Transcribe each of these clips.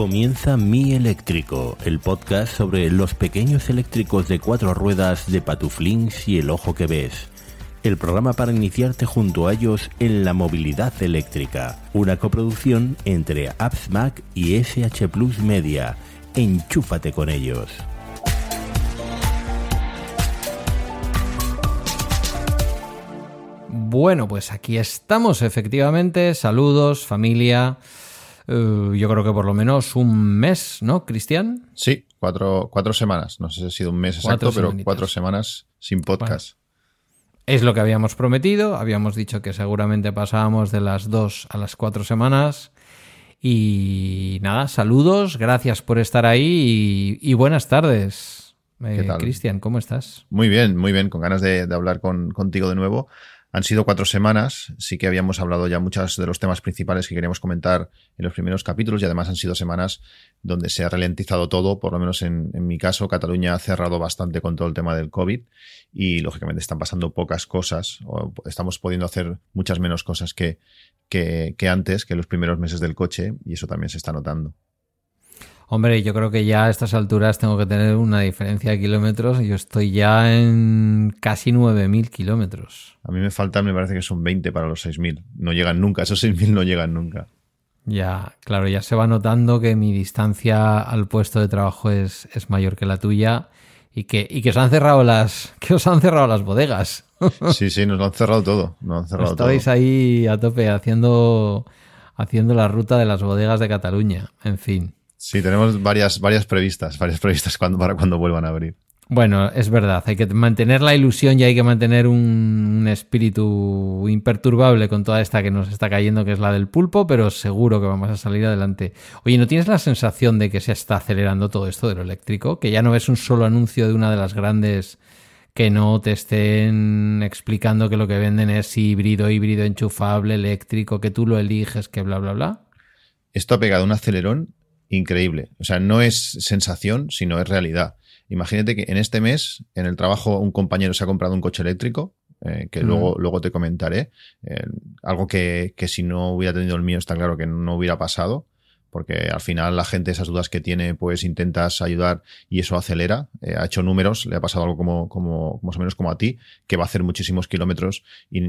Comienza Mi Eléctrico, el podcast sobre los pequeños eléctricos de cuatro ruedas de Patuflings y el ojo que ves. El programa para iniciarte junto a ellos en la movilidad eléctrica. Una coproducción entre Apps Mac y SH Plus Media. Enchúfate con ellos. Bueno, pues aquí estamos, efectivamente. Saludos, familia. Eh, yo creo que por lo menos un mes, ¿no, Cristian? Sí, cuatro, cuatro semanas. No sé si ha sido un mes exacto, pero cuatro semanas sin podcast. es lo que habíamos prometido. Habíamos dicho que seguramente pasábamos de las dos a las cuatro semanas. Y nada, saludos, gracias por estar ahí y, buenas tardes. Eh, Cristian, ¿cómo estás? Muy bien, muy bien, con ganas de, hablar contigo de nuevo. Han sido cuatro semanas, sí que habíamos hablado ya muchos de los temas principales que queríamos comentar en los primeros capítulos y además han sido semanas donde se ha ralentizado todo, por lo menos en, mi caso, Cataluña ha cerrado bastante con todo el tema del COVID y lógicamente están pasando pocas cosas, o estamos pudiendo hacer muchas menos cosas que, que, que antes, que los primeros meses del coche y eso también se está notando. Hombre, yo creo que ya a estas alturas tengo que tener una diferencia de kilómetros. Yo estoy ya en casi 9.000 kilómetros. A mí me faltan, me parece que son 20 para los 6.000. No llegan nunca, esos 6.000 no llegan nunca. Ya, claro, ya se va notando que mi distancia al puesto de trabajo es, es mayor que la tuya y que, y que os han cerrado las, que os han cerrado las bodegas. Sí, sí, nos lo han cerrado todo. Nos han cerrado Estabais ahí a tope haciendo, haciendo la ruta de las bodegas de Cataluña. En fin. Sí, tenemos varias, varias previstas, varias previstas cuando, para cuando vuelvan a abrir. Bueno, es verdad, hay que mantener la ilusión y hay que mantener un, espíritu imperturbable con toda esta que nos está cayendo, que es la del pulpo, pero seguro que vamos a salir adelante. Oye, ¿no tienes la sensación de que se está acelerando todo esto de lo eléctrico? Que ya no ves un solo anuncio de una de las grandes que no te estén explicando que lo que venden es híbrido, híbrido enchufable, eléctrico, que tú lo eliges, que bla, bla, bla. Esto ha pegado un acelerón increíble. O sea, no es sensación, sino es realidad. Imagínate que en este mes, en el trabajo, un compañero se ha comprado un coche eléctrico, eh, que luego, luego te comentaré. Eh, algo que, que, si no hubiera tenido el mío, está claro que no hubiera pasado porque al final la gente esas dudas que tiene pues intentas ayudar y eso acelera. Eh, ha hecho números, le ha pasado algo como, como más o menos como a ti, que va a hacer muchísimos kilómetros y,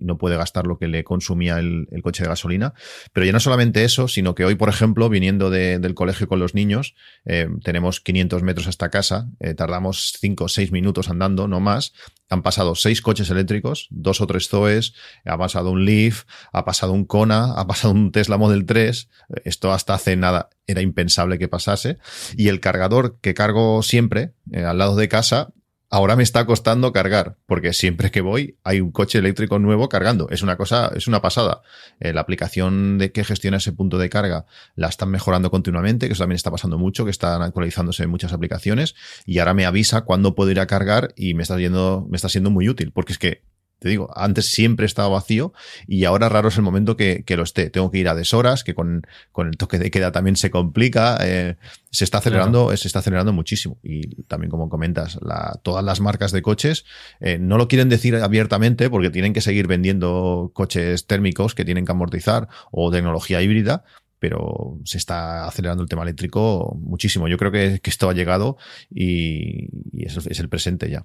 no puede gastar lo que le consumía el, coche de gasolina. Pero ya no solamente eso, sino que hoy, por ejemplo, viniendo del colegio con los niños, eh, tenemos 500 metros hasta casa, eh, tardamos 5 o 6 minutos andando, no más, han pasado seis coches eléctricos, dos o tres Zoes, ha pasado un Leaf, ha pasado un Kona, ha pasado un Tesla Model 3. Esto hasta hace nada era impensable que pasase. Y el cargador que cargo siempre eh, al lado de casa ahora me está costando cargar, porque siempre que voy hay un coche eléctrico nuevo cargando. Es una cosa, es una pasada. Eh, la aplicación de que gestiona ese punto de carga la están mejorando continuamente, que eso también está pasando mucho, que están actualizándose muchas aplicaciones y ahora me avisa cuándo puedo ir a cargar y me está yendo, me está siendo muy útil, porque es que te digo, antes siempre estaba vacío y ahora raro es el momento que, lo esté. Tengo que ir a deshoras, que con, con el toque de queda también se complica. Eh, se está acelerando, se está acelerando muchísimo. Y también, como comentas, la, todas las marcas de coches eh, no lo quieren decir abiertamente porque tienen que seguir vendiendo coches térmicos que tienen que amortizar o tecnología híbrida, pero se está acelerando el tema eléctrico muchísimo. Yo creo que, esto ha llegado y, es el presente ya.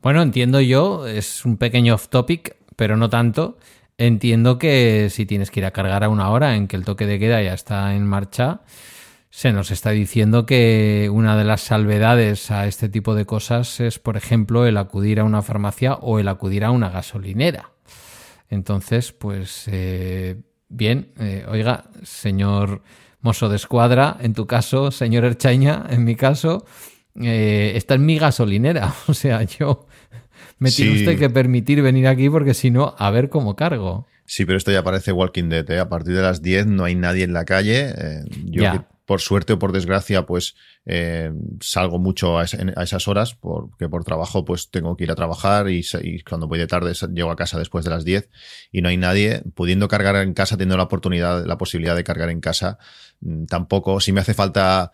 Bueno, entiendo yo, es un pequeño off topic, pero no tanto. Entiendo que si tienes que ir a cargar a una hora en que el toque de queda ya está en marcha, se nos está diciendo que una de las salvedades a este tipo de cosas es, por ejemplo, el acudir a una farmacia o el acudir a una gasolinera. Entonces, pues eh, bien, eh, oiga, señor mozo de escuadra, en tu caso, señor Erchaña, en mi caso, eh, esta es mi gasolinera. O sea, yo me tiene usted que permitir venir aquí porque si no, a ver cómo cargo. Sí, pero esto ya parece Walking Dead. ¿eh? A partir de las 10 no hay nadie en la calle. Eh, yo, por suerte o por desgracia, pues eh, salgo mucho a, esas horas porque por trabajo pues tengo que ir a trabajar y, cuando voy de tarde llego a casa después de las 10 y no hay nadie. Pudiendo cargar en casa, teniendo la oportunidad, la posibilidad de cargar en casa, mm, tampoco. Si me hace falta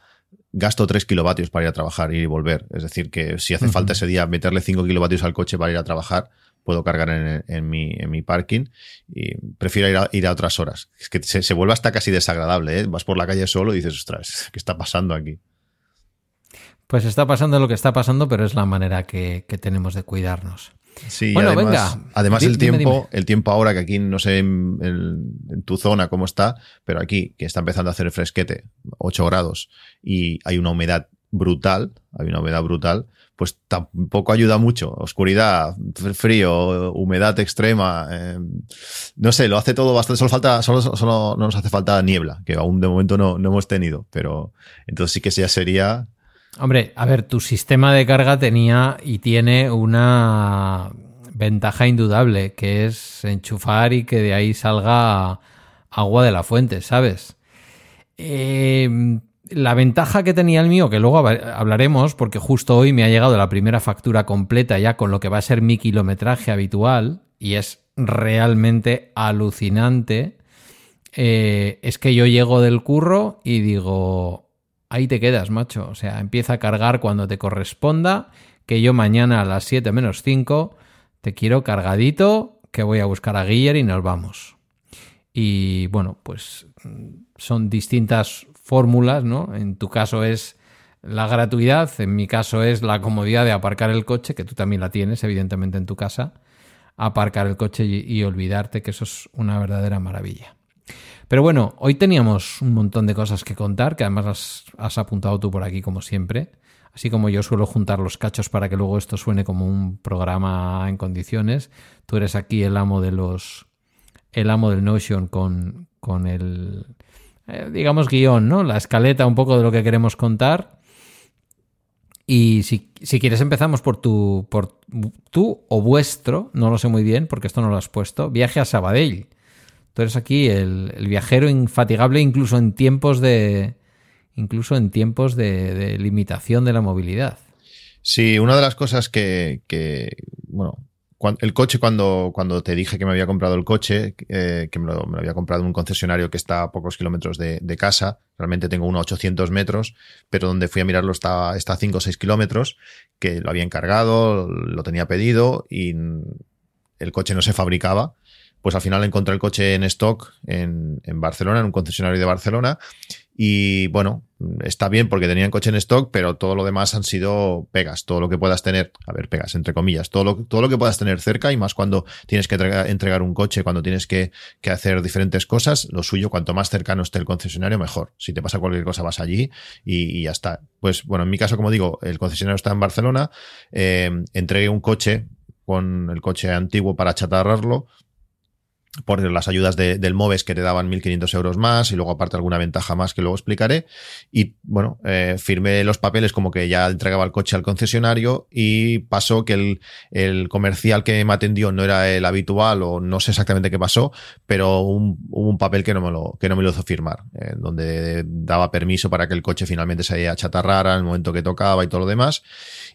gasto 3 kilovatios para ir a trabajar y volver. Es decir, que si hace falta ese día meterle 5 kilovatios al coche para ir a trabajar, puedo cargar en, mi, en mi parking y prefiero ir a, ir a otras horas. Es que se, se vuelve hasta casi desagradable, ¿eh? Vas por la calle solo y dices, ostras, ¿qué está pasando aquí? Pues está pasando lo que está pasando, pero es la manera que, tenemos de cuidarnos. Sí, bueno, además, venga. Además, el tiempo, el tiempo ahora que aquí no sé en, tu zona cómo está, pero aquí que está empezando a hacer el fresquete, 8 grados, y hay una humedad brutal, hay una humedad brutal, pues tampoco ayuda mucho. Oscuridad, frío, humedad extrema, eh, no sé, lo hace todo bastante. Solo falta, solo, solo no nos hace falta niebla, que aún de momento no, no hemos tenido, pero entonces sí que ya sería Hombre, a ver, tu sistema de carga tenía y tiene una ventaja indudable, que es enchufar y que de ahí salga agua de la fuente, ¿sabes? Eh, la ventaja que tenía el mío, que luego hablaremos, porque justo hoy me ha llegado la primera factura completa ya con lo que va a ser mi kilometraje habitual, y es realmente alucinante, eh, es que yo llego del curro y digo, ahí te quedas, macho. O sea, empieza a cargar cuando te corresponda, que yo mañana a las 7 menos 5 te quiero cargadito, que voy a buscar a Guiller y nos vamos. Y bueno, pues son distintas fórmulas, ¿no? En tu caso es la gratuidad, en mi caso es la comodidad de aparcar el coche, que tú también la tienes, evidentemente, en tu casa. Aparcar el coche y, olvidarte que eso es una verdadera maravilla. Pero bueno, hoy teníamos un montón de cosas que contar, que además has, apuntado tú por aquí como siempre. Así como yo suelo juntar los cachos para que luego esto suene como un programa en condiciones, tú eres aquí el amo de los. el amo del Notion con, con el. Eh, digamos, guion, ¿no? La escaleta un poco de lo que queremos contar. Y si, si, quieres empezamos por tu, por tú o vuestro, no lo sé muy bien porque esto no lo has puesto, viaje a Sabadell. Tú eres aquí el, viajero infatigable incluso en tiempos de incluso en tiempos de, limitación de la movilidad. Sí, una de las cosas que, bueno, el coche cuando, cuando te dije que me había comprado el coche, eh, que me lo, había comprado en un concesionario que está a pocos kilómetros de, casa, realmente tengo uno a 800 metros, pero donde fui a mirarlo está, está a 5 o 6 kilómetros, que lo había encargado, lo tenía pedido y el coche no se fabricaba pues al final encontré el coche en stock en, Barcelona, en un concesionario de Barcelona. Y bueno, está bien porque tenían coche en stock, pero todo lo demás han sido pegas, todo lo que puedas tener, a ver, pegas, entre comillas, todo lo, todo lo que puedas tener cerca y más cuando tienes que entregar, un coche, cuando tienes que, hacer diferentes cosas, lo suyo, cuanto más cercano esté el concesionario, mejor. Si te pasa cualquier cosa, vas allí y, ya está. Pues bueno, en mi caso, como digo, el concesionario está en Barcelona, eh, entregué un coche con el coche antiguo para chatarrarlo, por las ayudas del MOVES que te daban 1.500 euros más y luego aparte alguna ventaja más que luego explicaré. Y bueno, eh, firmé los papeles como que ya entregaba el coche al concesionario y pasó que el, el, comercial que me atendió no era el habitual o no sé exactamente qué pasó, pero hubo un papel que no me lo, que no me lo hizo firmar, eh, donde daba permiso para que el coche finalmente se achatarrara en el momento que tocaba y todo lo demás.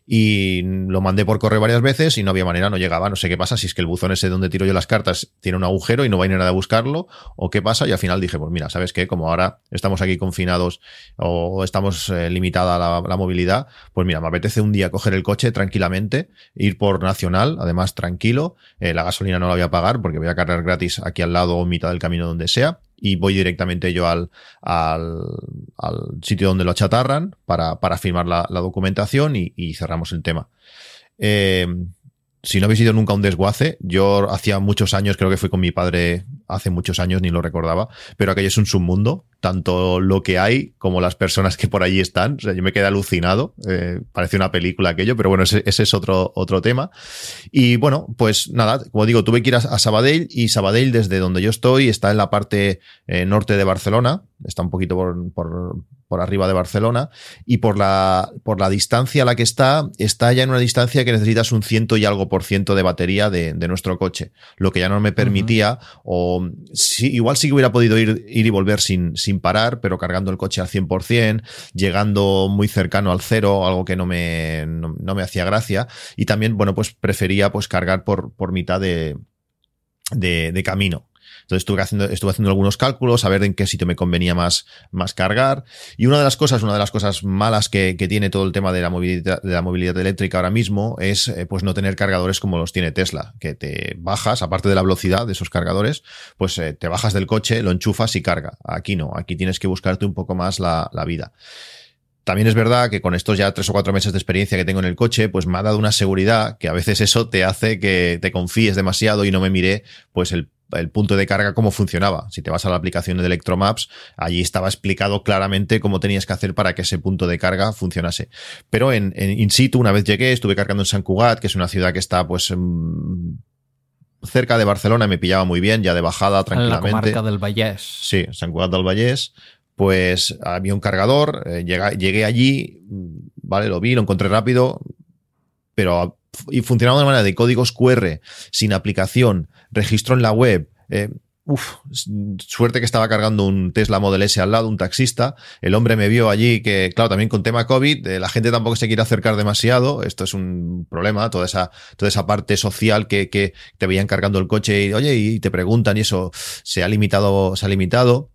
Y lo mandé por correo varias veces y no había manera, no llegaba, no sé qué pasa, si es que el buzón ese donde tiro yo las cartas tiene un y no va a ir nada a buscarlo, o qué pasa, y al final dije, pues mira, ¿sabes qué? Como ahora estamos aquí confinados o estamos eh, limitada la, movilidad, pues mira, me apetece un día coger el coche tranquilamente, ir por Nacional, además tranquilo, eh, la gasolina no la voy a pagar porque voy a cargar gratis aquí al lado o mitad del camino donde sea, y voy directamente yo al, al, sitio donde lo achatarran para, para firmar la, documentación y, y, cerramos el tema. Eh, si no habéis ido nunca a un desguace, yo hacía muchos años, creo que fui con mi padre hace muchos años, ni lo recordaba, pero aquello es un submundo, tanto lo que hay como las personas que por allí están. O sea, yo me quedé alucinado, eh, parece una película aquello, pero bueno, ese, es otro, otro tema. Y bueno, pues nada, como digo, tuve que ir a, Sabadell y Sabadell, desde donde yo estoy, está en la parte eh, norte de Barcelona, está un poquito por, por, por arriba de Barcelona, y por la, por la distancia a la que está, está ya en una distancia que necesitas un ciento y algo por ciento de batería de, de nuestro coche, lo que ya no me permitía, o igual sí que hubiera podido ir, ir y volver sin, sin parar, pero cargando el coche al 100%, llegando muy cercano al cero, algo que no me, no, me hacía gracia, y también, bueno, pues prefería pues cargar por, por mitad de, de camino. Entonces estuve haciendo, estuve haciendo algunos cálculos, a ver en qué sitio me convenía más, más cargar. Y una de las cosas, una de las cosas malas que, que tiene todo el tema de la movilidad, de la movilidad eléctrica ahora mismo es eh, pues no tener cargadores como los tiene Tesla, que te bajas, aparte de la velocidad de esos cargadores, pues eh, te bajas del coche, lo enchufas y carga. Aquí no, aquí tienes que buscarte un poco más la, la vida. También es verdad que con estos ya tres o cuatro meses de experiencia que tengo en el coche, pues me ha dado una seguridad que a veces eso te hace que te confíes demasiado y no me miré pues el el punto de carga cómo funcionaba. Si te vas a la aplicación de Electromaps, allí estaba explicado claramente cómo tenías que hacer para que ese punto de carga funcionase. Pero en, en in situ, una vez llegué, estuve cargando en San Cugat, que es una ciudad que está pues cerca de Barcelona, me pillaba muy bien, ya de bajada tranquilamente. En la comarca del Vallès. Sí, San Cugat del Vallès pues había un cargador, eh, llegué, llegué, allí, vale, lo vi, lo encontré rápido, pero y funcionaba de manera de códigos QR, sin aplicación, registro en la web. Eh, suerte que estaba cargando un Tesla Model S al lado, un taxista. El hombre me vio allí que, claro, también con tema COVID, eh, la gente tampoco se quiere acercar demasiado. Esto es un problema, toda esa, toda esa parte social que, que te veían cargando el coche y, oye, y te preguntan y eso se ha limitado, se ha limitado.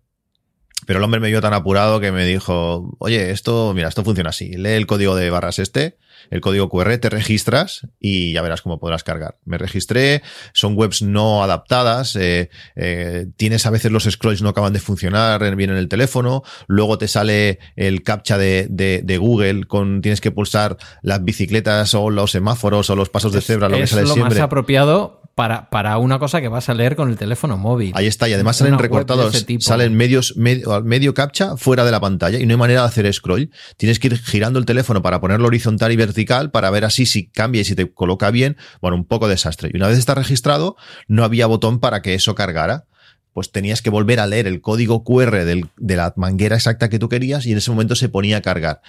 Pero el hombre me vio tan apurado que me dijo, oye, esto, mira, esto funciona así. Lee el código de barras este, el código QR, te registras y ya verás cómo podrás cargar. Me registré, son webs no adaptadas, eh, eh, tienes a veces los scrolls no acaban de funcionar bien en el teléfono, luego te sale el captcha de, de, de Google con tienes que pulsar las bicicletas o los semáforos o los pasos de cebra, lo es que sale lo siempre. más apropiado para, para, una cosa que vas a leer con el teléfono móvil. Ahí está, y además salen recortados, salen medios, medio, medio captcha fuera de la pantalla y no hay manera de hacer scroll. Tienes que ir girando el teléfono para ponerlo horizontal y vertical para ver así si cambia y si te coloca bien. Bueno, un poco desastre. Y una vez está registrado, no había botón para que eso cargara pues tenías que volver a leer el código QR del, de la manguera exacta que tú querías y en ese momento se ponía a cargar.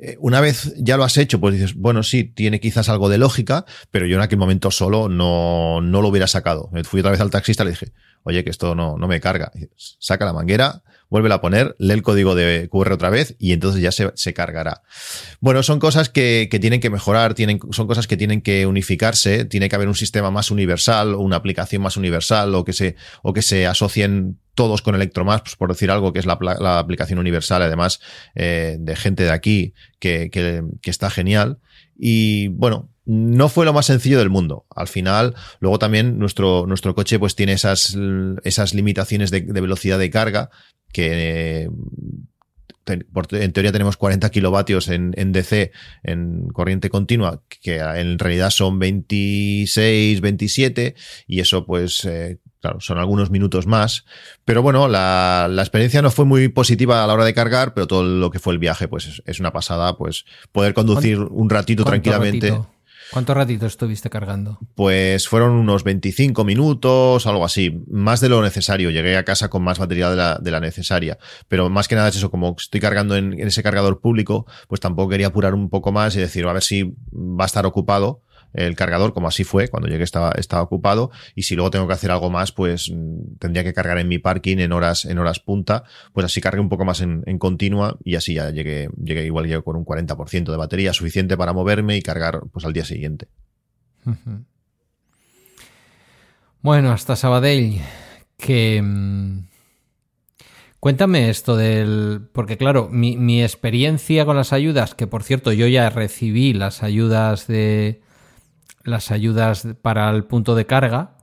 Eh, una vez ya lo has hecho, pues dices, bueno, sí, tiene quizás algo de lógica, pero yo en aquel momento solo no, no lo hubiera sacado. Fui otra vez al taxista y le dije, oye, que esto no, no me carga. Saca la manguera, vuelve a poner, lee el código de QR otra vez y entonces ya se, se cargará. Bueno, son cosas que, que, tienen que mejorar, tienen, son cosas que tienen que unificarse, tiene que haber un sistema más universal o una aplicación más universal o que se, o que se asocien todos con Electromaps, pues por decir algo, que es la, la aplicación universal, además eh, de gente de aquí, que, que, que está genial. Y bueno, no fue lo más sencillo del mundo. Al final, luego también nuestro, nuestro coche pues tiene esas, esas limitaciones de, de velocidad de carga que en teoría tenemos 40 kilovatios en, en, DC, en corriente continua, que en realidad son 26, 27, y eso pues, eh, claro, son algunos minutos más. Pero bueno, la, la, experiencia no fue muy positiva a la hora de cargar, pero todo lo que fue el viaje pues es, es una pasada, pues poder conducir un ratito tranquilamente. Ratito? ¿Cuánto ratito estuviste cargando? Pues fueron unos 25 minutos, algo así, más de lo necesario. Llegué a casa con más batería de la, necesaria. Pero más que nada es eso, como estoy cargando en, en, ese cargador público, pues tampoco quería apurar un poco más y decir, a ver si va a estar ocupado el cargador, como así fue, cuando llegué estaba, estaba ocupado, y si luego tengo que hacer algo más, pues tendría que cargar en mi parking en horas, en horas punta, pues así cargué un poco más en, continua y así ya llegué, llegué igual llegué con un 40% de batería suficiente para moverme y cargar pues al día siguiente. Bueno, hasta Sabadell, que... Mmm... Cuéntame esto del. Porque, claro, mi, experiencia con las ayudas, que por cierto yo ya recibí las ayudas de. Las ayudas para el punto de carga.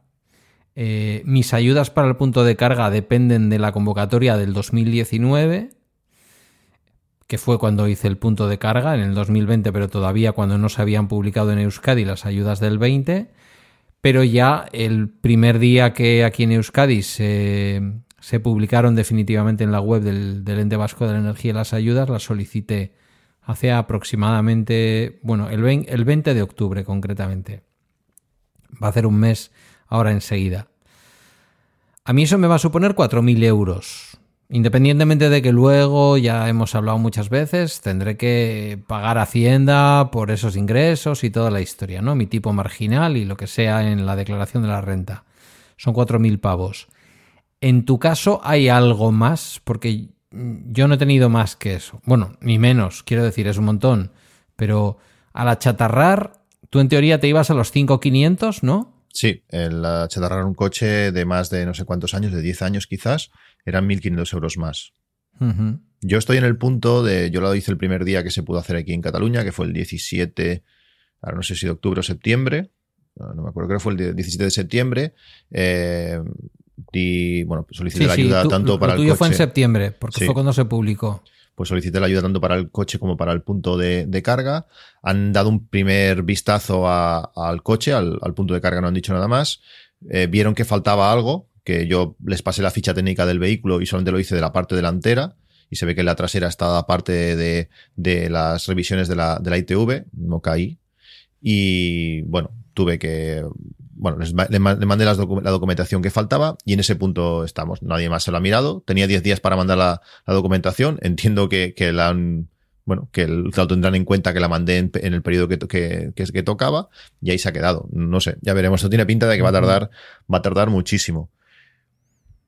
Eh, mis ayudas para el punto de carga dependen de la convocatoria del 2019, que fue cuando hice el punto de carga, en el 2020, pero todavía cuando no se habían publicado en Euskadi las ayudas del 20. Pero ya el primer día que aquí en Euskadi se, se publicaron definitivamente en la web del, del, Ente Vasco de la Energía las ayudas, las solicité hace aproximadamente, bueno, el 20, el 20 de octubre concretamente. Va a hacer un mes ahora enseguida. A mí eso me va a suponer 4.000 euros. Independientemente de que luego, ya hemos hablado muchas veces, tendré que pagar Hacienda por esos ingresos y toda la historia, ¿no? Mi tipo marginal y lo que sea en la declaración de la renta. Son 4.000 pavos. En tu caso, ¿hay algo más? Porque yo no he tenido más que eso. Bueno, ni menos, quiero decir, es un montón. Pero al achatarrar, tú en teoría te ibas a los 5.500, ¿no? Sí, el achatarrar un coche de más de no sé cuántos años, de 10 años quizás, eran 1.500 euros más. Yo estoy en el punto de, yo lo hice el primer día que se pudo hacer aquí en Cataluña, que fue el 17, ahora no sé si de octubre o septiembre, no, me acuerdo, creo que fue el 17 de septiembre. Eh, y bueno, solicité la ayuda tanto para el coche. fue en septiembre, porque fue cuando se publicó pues solicité la ayuda tanto para el coche como para el punto de, carga. Han dado un primer vistazo al coche, al, punto de carga, no han dicho nada más. Eh, vieron que faltaba algo, que yo les pasé la ficha técnica del vehículo y solamente lo hice de la parte delantera. Y se ve que la trasera está aparte de, de las revisiones de la, de la ITV, no caí. Y bueno, tuve que bueno, les, le, mandé la documentación que faltaba y en ese punto estamos. Nadie más se lo ha mirado. Tenía 10 días para mandar la, documentación. Entiendo que, la han, bueno, que lo tendrán en cuenta que la mandé en, el periodo que, que, que, tocaba y ahí se ha quedado. No sé, ya veremos. Esto tiene pinta de que va a tardar, va a tardar muchísimo.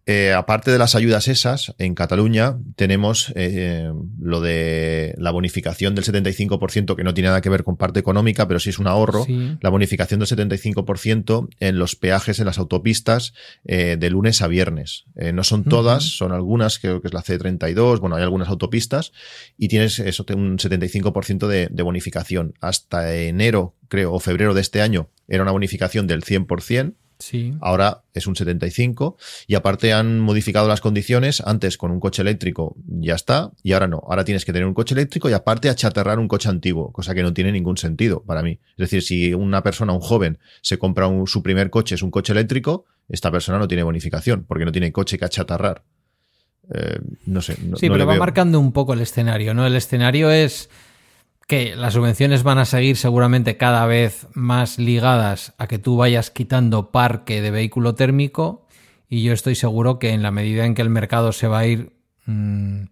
Eh, aparte de las ayudas esas, en Cataluña tenemos eh, lo de la bonificación del 75%, que no tiene nada que ver con parte económica, pero sí es un ahorro. La bonificación del 75% en los peajes en las autopistas eh, de lunes a viernes. no son todas, son algunas, creo que es la C32, bueno, hay algunas autopistas, y tienes eso, un 75% de, de bonificación. Hasta enero, creo, o febrero de este año, era una bonificación del 100%. Sí. Ahora es un 75 y aparte han modificado las condiciones. Antes con un coche eléctrico ya está y ahora no. Ahora tienes que tener un coche eléctrico y aparte achatarrar un coche antiguo, cosa que no tiene ningún sentido para mí. Es decir, si una persona, un joven, se compra su primer coche, es un coche eléctrico, esta persona no tiene bonificación porque no tiene coche que achatarrar. Eh, no sé. sí, pero va marcando un poco el escenario, ¿no? El escenario es que las subvenciones van a seguir seguramente cada vez más ligadas a que tú vayas quitando parque de vehículo térmico y yo estoy seguro que en la medida en que el mercado se va a ir, mm,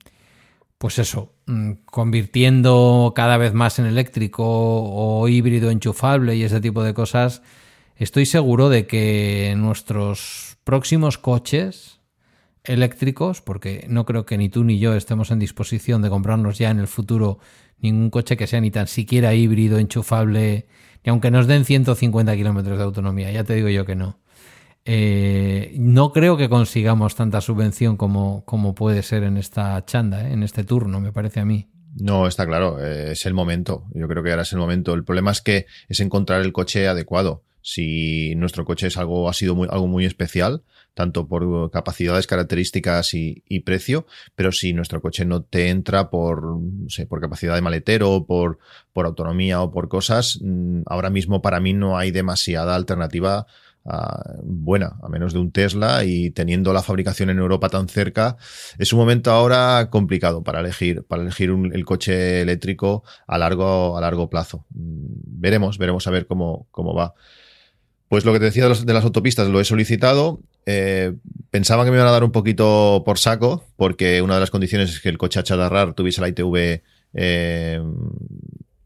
pues eso, mm, convirtiendo cada vez más en eléctrico o híbrido enchufable y ese tipo de cosas, estoy seguro de que nuestros próximos coches eléctricos, porque no creo que ni tú ni yo estemos en disposición de comprarnos ya en el futuro ningún coche que sea ni tan siquiera híbrido, enchufable, ni aunque nos den 150 kilómetros de autonomía, ya te digo yo que no. Eh, no creo que consigamos tanta subvención como, como puede ser en esta chanda, ¿eh? en este turno, me parece a mí. No, está claro, eh, es el momento. Yo creo que ahora es el momento. El problema es que es encontrar el coche adecuado. Si nuestro coche es algo, ha sido muy, algo muy especial, tanto por capacidades, características y, precio, pero si nuestro coche no te entra por, no sé, por capacidad de maletero, por, por autonomía o por cosas, mm, ahora mismo para mí no hay demasiada alternativa ah, buena, a menos de un Tesla y teniendo la fabricación en Europa tan cerca, es un momento ahora complicado para elegir, para elegir el coche eléctrico a largo, a largo plazo. Mm, veremos, veremos a ver cómo, cómo va. Pues lo que te decía de, las autopistas lo he solicitado. Eh, pensaba que me iban a dar un poquito por saco, porque una de las condiciones es que el coche a chatarrar tuviese la ITV eh,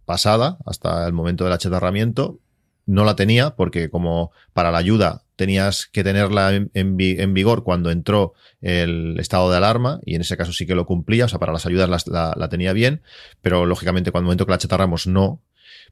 pasada hasta el momento del achatarramiento. No la tenía, porque como para la ayuda tenías que tenerla en, vigor cuando entró el estado de alarma, y en ese caso sí que lo cumplía, o sea, para las ayudas la, tenía bien, pero lógicamente cuando momento que la achatarramos no,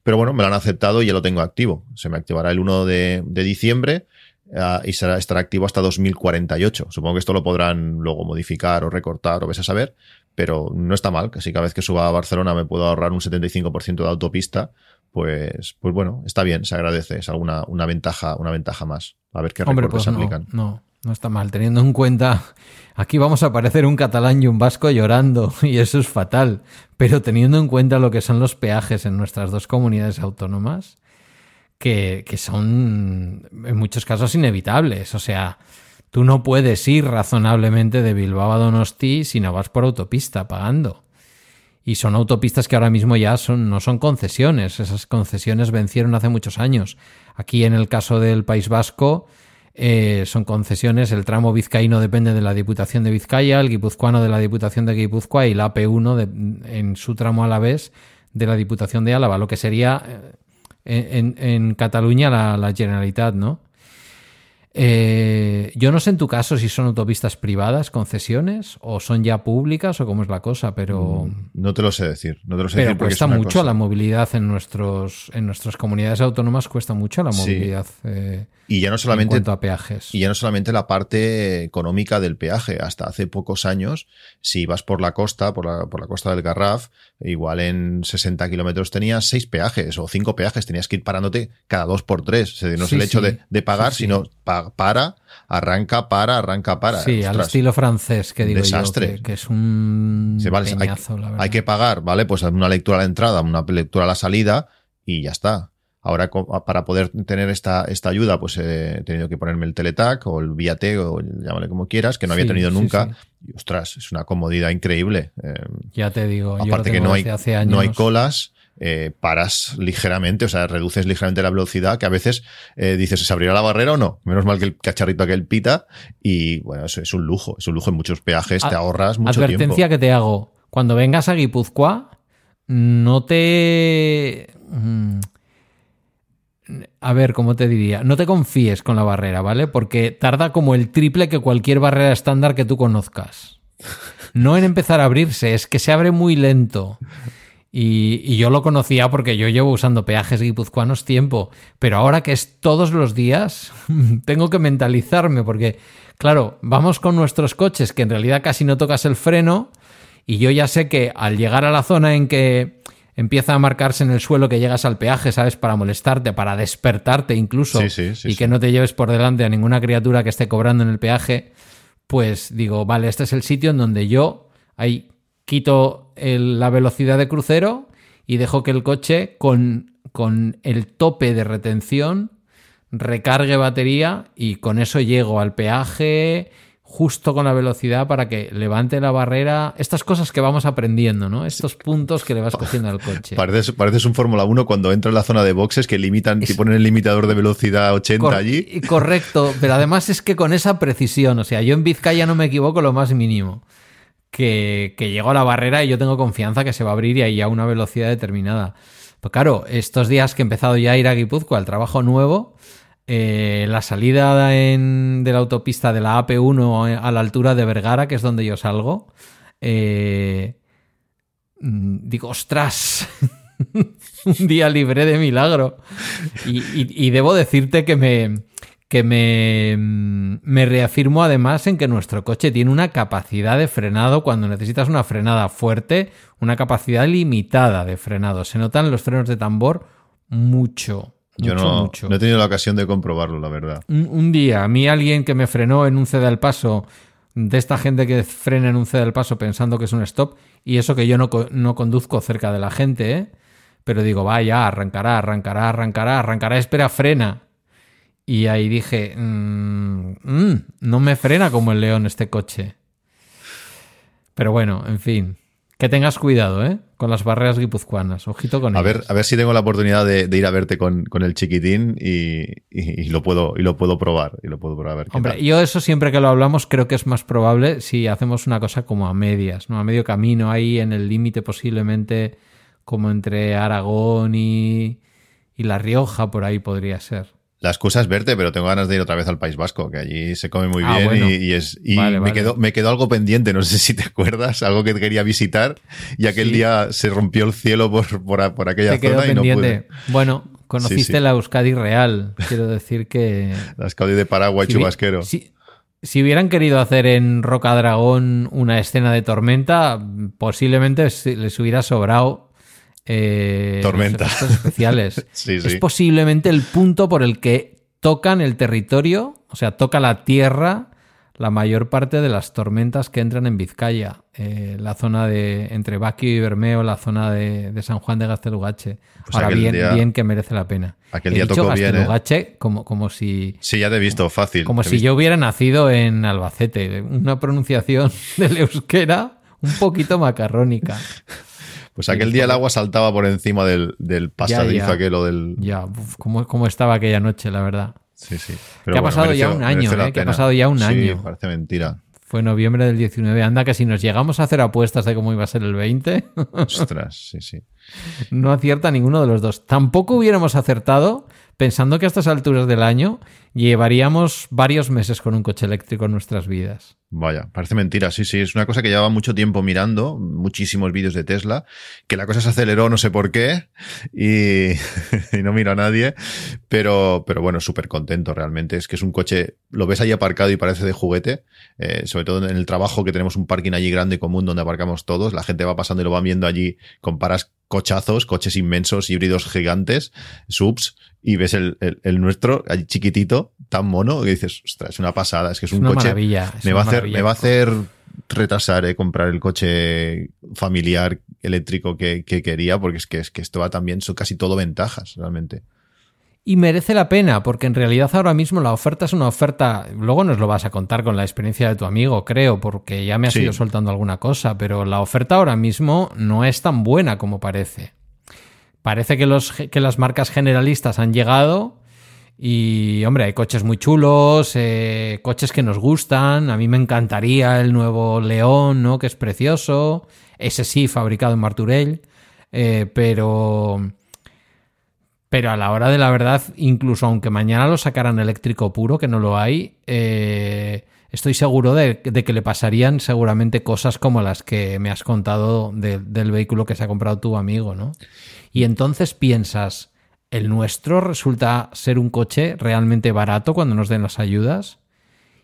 pero bueno, me lo han aceptado y ya lo tengo activo. Se me activará el 1 de, diciembre ah, y será, estará activo hasta 2048. Supongo que esto lo podrán luego modificar o recortar o ves a saber, pero no está mal. Que si cada vez que suba a Barcelona me puedo ahorrar un 75% de autopista, pues, pues bueno, está bien, se agradece. Es alguna una ventaja, una ventaja más. A ver qué recortes pues se aplican. No, no está mal, teniendo en cuenta, aquí vamos a parecer un catalán y un vasco llorando, y eso es fatal, pero teniendo en cuenta lo que son los peajes en nuestras dos comunidades autónomas, que, que son en muchos casos inevitables, o sea, tú no puedes ir razonablemente de Bilbao a Donosti si no vas por autopista pagando. Y son autopistas que ahora mismo ya son, no son concesiones, esas concesiones vencieron hace muchos años. Aquí en el caso del País Vasco, eh, son concesiones. El tramo vizcaíno depende de la Diputación de Vizcaya, el guipuzcoano de la Diputación de Guipúzcoa y la AP1 en su tramo a la vez de la Diputación de Álava, lo que sería eh, en, Cataluña la, Generalitat, ¿no? Eh, yo no sé en tu caso si son autopistas privadas, concesiones, o son ya públicas, o cómo es la cosa, pero. Mm, no te lo sé decir. No te lo sé pero decir cuesta mucho la movilidad en nuestros, en nuestras comunidades autónomas, cuesta mucho la movilidad. Eh, y ya no solamente en cuanto a peajes. Y ya no solamente la parte económica del peaje. Hasta hace pocos años, si ibas por la costa, por la, por la costa del Garraf, igual en 60 kilómetros tenías seis peajes o cinco peajes. Tenías que ir parándote cada dos por tres. no es el hecho de, pagar, sino para, arranca, para, arranca, para. Sí, al estilo francés, que digo desastre. que, es un peñazo, hay, la verdad. hay que pagar, ¿vale? Pues una lectura a la entrada, una lectura a la salida y ya está. Ahora, para poder tener esta, esta ayuda, pues he tenido que ponerme el Teletac o el Viate o llámale como quieras, que no había tenido nunca. Y ostras, es una comodidad increíble. Eh, ya te digo, aparte que no hay, no hay colas. Eh, paras ligeramente, o sea, reduces ligeramente la velocidad, que a veces eh, dices, ¿se abrirá la barrera o no? Menos mal que el cacharrito aquel pita y bueno, eso es un lujo, es un lujo en muchos peajes, te ahorras mucho tiempo. Advertencia que te hago, cuando vengas a Guipúzcoa, no te... Mm, a ver, ¿cómo te diría? No te confíes con la barrera, ¿vale? Porque tarda como el triple que cualquier barrera estándar que tú conozcas. No en empezar a abrirse, es que se abre muy lento. Y, yo lo conocía porque yo llevo usando peajes guipuzcoanos tiempo, pero ahora que es todos los días, tengo que mentalizarme porque, claro, vamos con nuestros coches que en realidad casi no tocas el freno y yo ya sé que al llegar a la zona en que empieza a marcarse en el suelo que llegas al peaje, ¿sabes? Para molestarte, para despertarte incluso. y que no te lleves por delante a ninguna criatura que esté cobrando en el peaje. Pues digo, vale, este es el sitio en donde yo ahí quito la velocidad de crucero y dejo que el coche con, con el tope de retención recargue batería y con eso llego al peaje justo con la velocidad para que levante la barrera. Estas cosas que vamos aprendiendo, ¿no? Estos puntos que le vas cogiendo al coche. Pareces, pareces un Fórmula 1 cuando entra en la zona de boxes que limitan, y ponen el limitador de velocidad 80 allí. Correcto, pero además es que con esa precisión, o sea, yo en Vizcaya no me equivoco lo más mínimo. Que, que llego a la barrera y yo tengo confianza que se va a abrir y ahí a una velocidad determinada. Pues claro, estos días que he empezado ya a ir a Guipúzcoa al trabajo nuevo, eh, la salida de la autopista de la AP1 a la altura de Vergara, que es donde yo salgo, eh, mm, digo, ostras, un día libre de milagro. Y, debo decirte que me, que me, mm, me, reafirmo además en que nuestro coche tiene una capacidad de frenado cuando necesitas una frenada fuerte, una capacidad limitada de frenado. Se notan los frenos de tambor mucho. Yo no, he tenido la ocasión de comprobarlo, la verdad. Un, día, a mí alguien que me frenó en un cede al paso, de esta gente que frena en un cede al paso pensando que es un stop, y eso que yo no, no conduzco cerca de la gente, ¿eh? pero digo, vaya, arrancará, arrancará, arrancará, arrancará, espera, frena. Y ahí dije, mm, mm, no me frena como el león este coche. Pero bueno, en fin. Que tengas cuidado, ¿eh? Con las barreras guipuzcoanas. Ojito con a Ver, a ver si tengo la oportunidad de, ir a verte con, el chiquitín y, lo puedo, y lo puedo probar. Y lo puedo probar. Hombre, yo eso siempre que lo hablamos creo que es más probable si hacemos una cosa como a medias, ¿no? A medio camino, ahí en el límite posiblemente como entre Aragón y, y La Rioja, por ahí podría ser. La excusa es verte, pero tengo ganas de ir otra vez al País Vasco, que allí se come muy ah, bien y, es y me, Quedó, me quedó algo pendiente, no sé si te acuerdas, algo que quería visitar y aquel día se rompió el cielo por, por, aquella zona y no pude. Bueno, conociste la Euskadi real, quiero decir que... la Euskadi de Paraguay chubasquero. Si, si hubieran querido hacer en Roca Dragón una escena de tormenta, posiblemente les hubiera sobrado eh, Tormentas especiales. Es posiblemente el punto por el que tocan el territorio, o sea, toca la tierra la mayor parte de las tormentas que entran en Vizcaya, eh, la zona de entre Baquio y Bermeo, la zona de, San Juan de Gastelugache. Pues Ahora bien, bien que merece la pena. Aquel día tocó bien, ¿eh? como, como si... Sí, ya te he visto, fácil. Como si yo hubiera nacido en Albacete. Una pronunciación del euskera un poquito macarrónica. Pues aquel día el agua saltaba por encima del, del pasadizo aquello del. Ya, ¿cómo, estaba aquella noche, la verdad. Sí, sí. que ha pasado ya un año, ¿eh? Que ha pasado ya un año. parece mentira. Fue noviembre del 19. Anda, que si nos llegamos a hacer apuestas de cómo iba a ser el 20. Ostras, sí, sí. No acierta ninguno de los dos. Tampoco hubiéramos acertado pensando que a estas alturas del año llevaríamos varios meses con un coche eléctrico en nuestras vidas. Vaya, parece mentira, sí, sí, es una cosa que llevaba mucho tiempo mirando, muchísimos vídeos de Tesla, que la cosa se aceleró no sé por qué y, no miro a nadie, pero, pero bueno, súper contento realmente, es que es un coche, lo ves ahí aparcado y parece de juguete, eh, sobre todo en el trabajo que tenemos un parking allí grande común donde aparcamos todos, la gente va pasando y lo van viendo allí con paras cochazos, coches inmensos, híbridos gigantes, subs, y ves el, el, nuestro, allí chiquitito, tan mono, que dices, ostras, es una pasada, es que es, un coche. me, va a hacer, me va a hacer retrasar eh, comprar el coche familiar eléctrico que, quería, porque es que, es que esto va también, son casi todo ventajas, realmente. Y merece la pena, porque en realidad ahora mismo la oferta es una oferta. Luego nos lo vas a contar con la experiencia de tu amigo, creo, porque ya me has ido soltando alguna cosa, pero la oferta ahora mismo no es tan buena como parece. Parece que, los, que las marcas generalistas han llegado y, hombre, hay coches muy chulos, eh, coches que nos gustan. A mí me encantaría el nuevo León, ¿no? Que es precioso. Ese sí, fabricado en Marturell. Eh, pero pero a la hora de la verdad, incluso aunque mañana lo sacaran eléctrico puro, que no lo hay, eh, estoy seguro de, que le pasarían seguramente cosas como las que me has contado del vehículo que se ha comprado tu amigo, ¿no? Y entonces piensas, ¿el nuestro resulta ser un coche realmente barato cuando nos den las ayudas?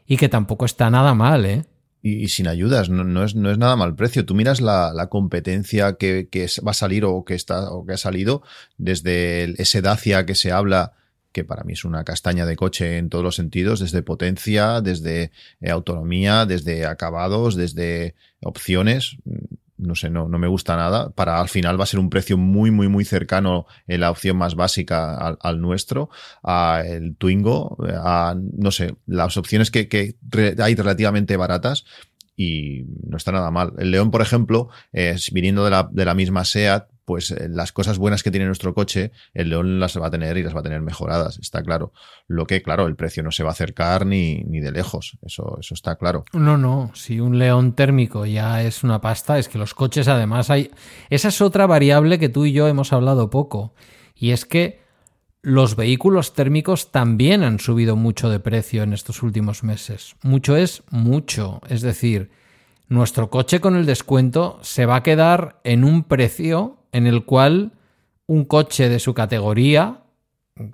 Y que tampoco está nada mal, ¿eh? Y, sin ayudas, no, es, no es nada mal precio. Tú miras la, competencia que, va a salir o que, está, o que ha salido desde ese Dacia que se habla que para mí es una castaña de coche en todos los sentidos, desde potencia, desde eh, autonomía, desde acabados, desde opciones no sé, no, no me gusta nada. Para al final va a ser un precio muy, muy, muy cercano en la opción más básica al, nuestro, a el Twingo, a, no sé, las opciones que, hay relativamente baratas y no está nada mal. El León, por ejemplo, es viniendo de la, de la misma SEAT, pues eh, las cosas buenas que tiene nuestro coche, el León las va a tener y las va a tener mejoradas, está claro. Lo que, claro, el precio no se va a acercar ni, ni de lejos, eso, eso está claro. No, no, si un León térmico ya es una pasta, es que los coches además hay... Esa es otra variable que tú y yo hemos hablado poco, y es que los vehículos térmicos también han subido mucho de precio en estos últimos meses. Mucho es mucho, es decir, nuestro coche con el descuento se va a quedar en un precio en el cual un coche de su categoría,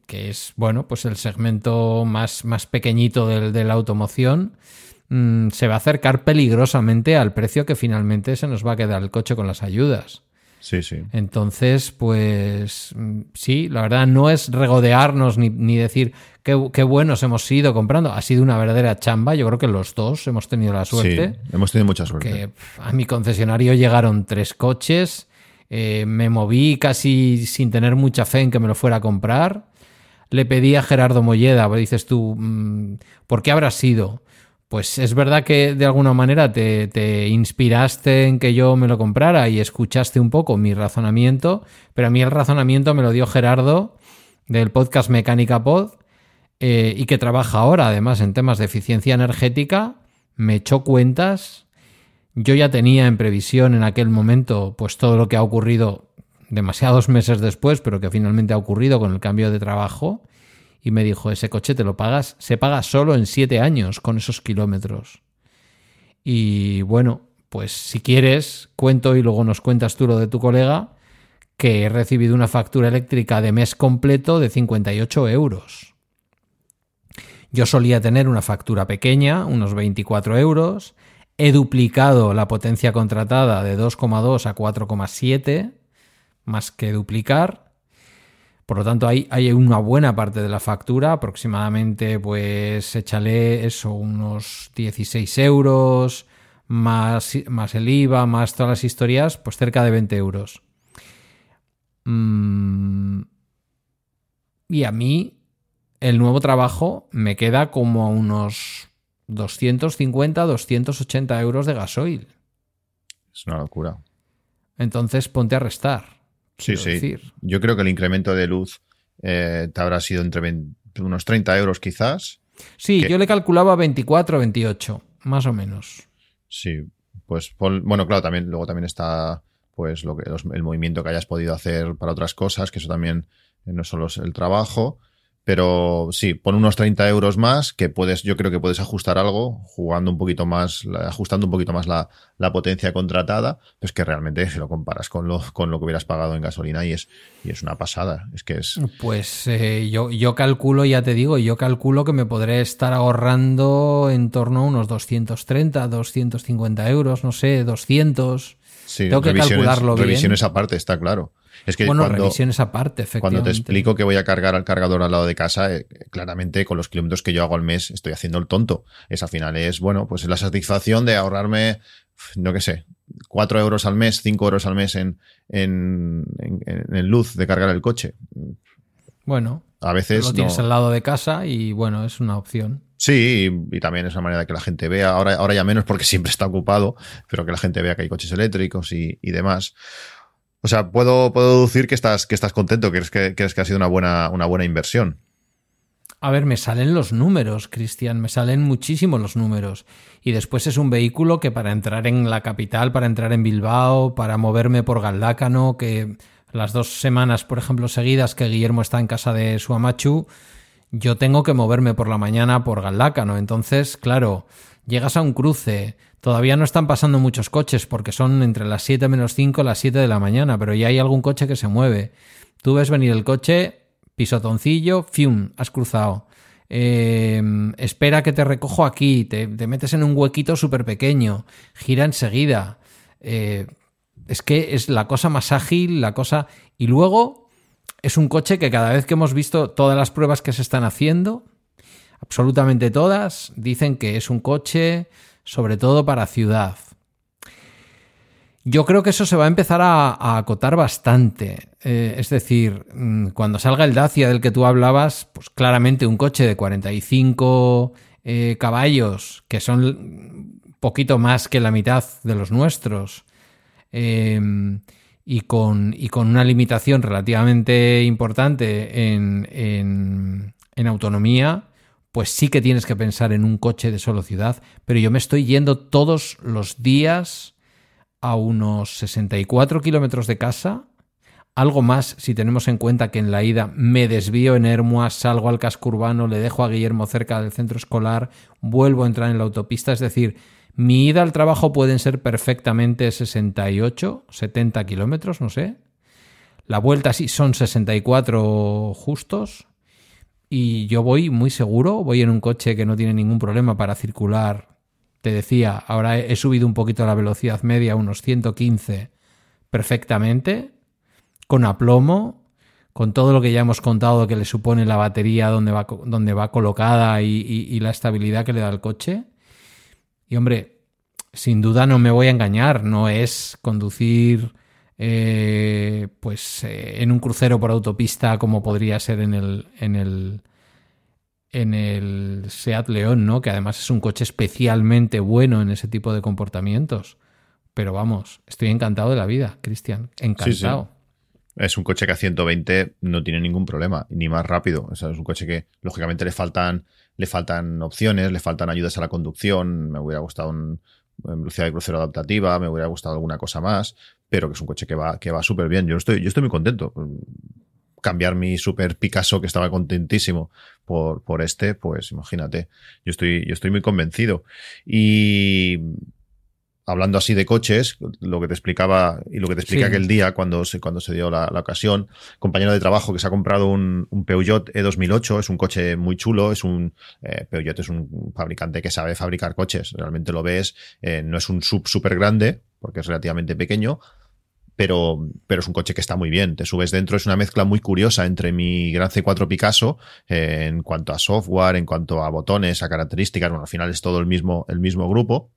que es, bueno, pues el segmento más, más pequeñito de, la automoción, mm, se va a acercar peligrosamente al precio que finalmente se nos va a quedar el coche con las ayudas. Sí, sí. Entonces, pues mm, sí, la verdad no es regodearnos ni, decir qué, qué, buenos hemos sido comprando. Ha sido una verdadera chamba. Yo creo que los dos hemos tenido la suerte. Sí, hemos tenido mucha suerte. Que a mi concesionario llegaron tres coches eh, me moví casi sin tener mucha fe en que me lo fuera a comprar. Le pedí a Gerardo Molleda, dices tú, mm, ¿por qué habrá sido? Pues es verdad que de alguna manera te, inspiraste en que yo me lo comprara y escuchaste un poco mi razonamiento, pero a mí el razonamiento me lo dio Gerardo del podcast Mecánica Pod eh, y que trabaja ahora además en temas de eficiencia energética, me echó cuentas yo ya tenía en previsión en aquel momento pues todo lo que ha ocurrido demasiados meses después, pero que finalmente ha ocurrido con el cambio de trabajo. Y me dijo, ese coche te lo pagas, se paga solo en siete años con esos kilómetros. Y bueno, pues si quieres, cuento y luego nos cuentas tú lo de tu colega, que he recibido una factura eléctrica de mes completo de 58 euros. Yo solía tener una factura pequeña, unos 24 euros, He duplicado la potencia contratada de 2,2 a 4,7, más que duplicar. Por lo tanto, hay, hay una buena parte de la factura, aproximadamente, pues échale eso, unos 16 euros, más, más el IVA, más todas las historias, pues cerca de 20 euros. Mm, y a mí, el nuevo trabajo me queda como unos 250, 280 euros de gasoil. Es una locura. Entonces ponte a restar. Sí, sí. Yo creo que el incremento de luz eh, te habrá sido entre unos 30 euros quizás. Sí, yo le calculaba 24, 28, más o menos. Sí, pues bueno, claro, también luego también está pues lo que, el movimiento que hayas podido hacer para otras cosas, que eso también no solo es el trabajo. Pero sí, pon unos 30 euros más que puedes, yo creo que puedes ajustar algo jugando un poquito más, ajustando un poquito más la, potencia contratada, pues que realmente si lo comparas con lo, con lo que hubieras pagado en gasolina y es, y es una pasada. Es que es. Pues eh, yo, yo calculo, ya te digo, yo calculo que me podré estar ahorrando en torno a unos 230, 250 euros, no sé, 200. Sí, Tengo que calcularlo bien. Revisiones aparte, está claro. Es que bueno, cuando, revisiones aparte, efectivamente. Cuando te explico que voy a cargar al cargador al lado de casa, eh, claramente con los kilómetros que yo hago al mes estoy haciendo el tonto. Es al final es, bueno, pues es la satisfacción de ahorrarme, no qué sé, cuatro euros al mes, cinco euros al mes en, en, en, luz de cargar el coche. Bueno, a veces lo tienes al lado de casa y bueno, es una opción. Sí, y, también es una manera de que la gente vea, ahora, ahora ya menos porque siempre está ocupado, pero que la gente vea que hay coches eléctricos y, y demás. O sea, puedo, puedo deducir que estás, que estás contento, que crees que, que ha sido una buena, una buena inversión. A ver, me salen los números, Cristian, me salen muchísimos los números. Y después es un vehículo que para entrar en la capital, para entrar en Bilbao, para moverme por Galdácano, que las dos semanas, por ejemplo, seguidas que Guillermo está en casa de su amachu, yo tengo que moverme por la mañana por Galdácano. Entonces, claro, llegas a un cruce, Todavía no están pasando muchos coches porque son entre las 7 menos 5 y las 7 de la mañana, pero ya hay algún coche que se mueve. Tú ves venir el coche, pisotoncillo, fium, has cruzado. Eh, espera que te recojo aquí, te, metes en un huequito súper pequeño, gira enseguida. Eh, es que es la cosa más ágil, la cosa... Y luego es un coche que cada vez que hemos visto todas las pruebas que se están haciendo, absolutamente todas, dicen que es un coche sobre todo para ciudad. Yo creo que eso se va a empezar a, acotar bastante. Eh, es decir, mm, cuando salga el Dacia del que tú hablabas, pues claramente un coche de 45 eh, caballos, que son poquito más que la mitad de los nuestros, em, y, con, y, con, una limitación relativamente importante en, en autonomía, pues sí que tienes que pensar en un coche de solo ciudad, pero yo me estoy yendo todos los días a unos 64 kilómetros de casa, algo más si tenemos en cuenta que en la ida me desvío en Hermoa, salgo al casco urbano, le dejo a Guillermo cerca del centro escolar, vuelvo a entrar en la autopista, es decir, mi ida al trabajo pueden ser perfectamente 68, 70 kilómetros, no sé. La vuelta sí son 64 justos, y yo voy muy seguro, voy en un coche que no tiene ningún problema para circular. Te decía, ahora he subido un poquito la velocidad media, unos 115 perfectamente, con aplomo, con todo lo que ya hemos contado que le supone la batería donde va, donde va colocada y, la estabilidad que le da el coche. Y hombre, sin duda no me voy a engañar, no es conducir eh, pues eh, en un crucero por autopista como podría ser en el, en el, en el Seat León, ¿no? Que además es un coche especialmente bueno en ese tipo de comportamientos. Pero vamos, estoy encantado de la vida, Cristian. Encantado. Es un coche que a 120 no tiene ningún problema, ni más rápido. es un coche que, lógicamente, le faltan, le faltan opciones, le faltan ayudas a la conducción. Me hubiera gustado un, velocidad de crucero adaptativa, me hubiera gustado alguna cosa más, pero que es un coche que va, que va súper bien. Yo estoy, yo estoy muy contento. Cambiar mi super Picasso, que estaba contentísimo por, por este, pues imagínate. Yo estoy, yo estoy muy convencido. Y hablando así de coches, lo que te explicaba y lo que te expliqué aquel día cuando se, cuando se dio la, ocasión, compañero de trabajo que se ha comprado un, un Peugeot E2008, es un coche muy chulo, es un eh, Peugeot es un fabricante que sabe fabricar coches, realmente lo ves, eh, no es un sub súper grande, porque es relativamente pequeño, pero, pero es un coche que está muy bien. Te subes dentro, es una mezcla muy curiosa entre mi Gran C4 Picasso eh, en cuanto a software, en cuanto a botones, a características. Bueno, al final es todo el mismo, el mismo grupo.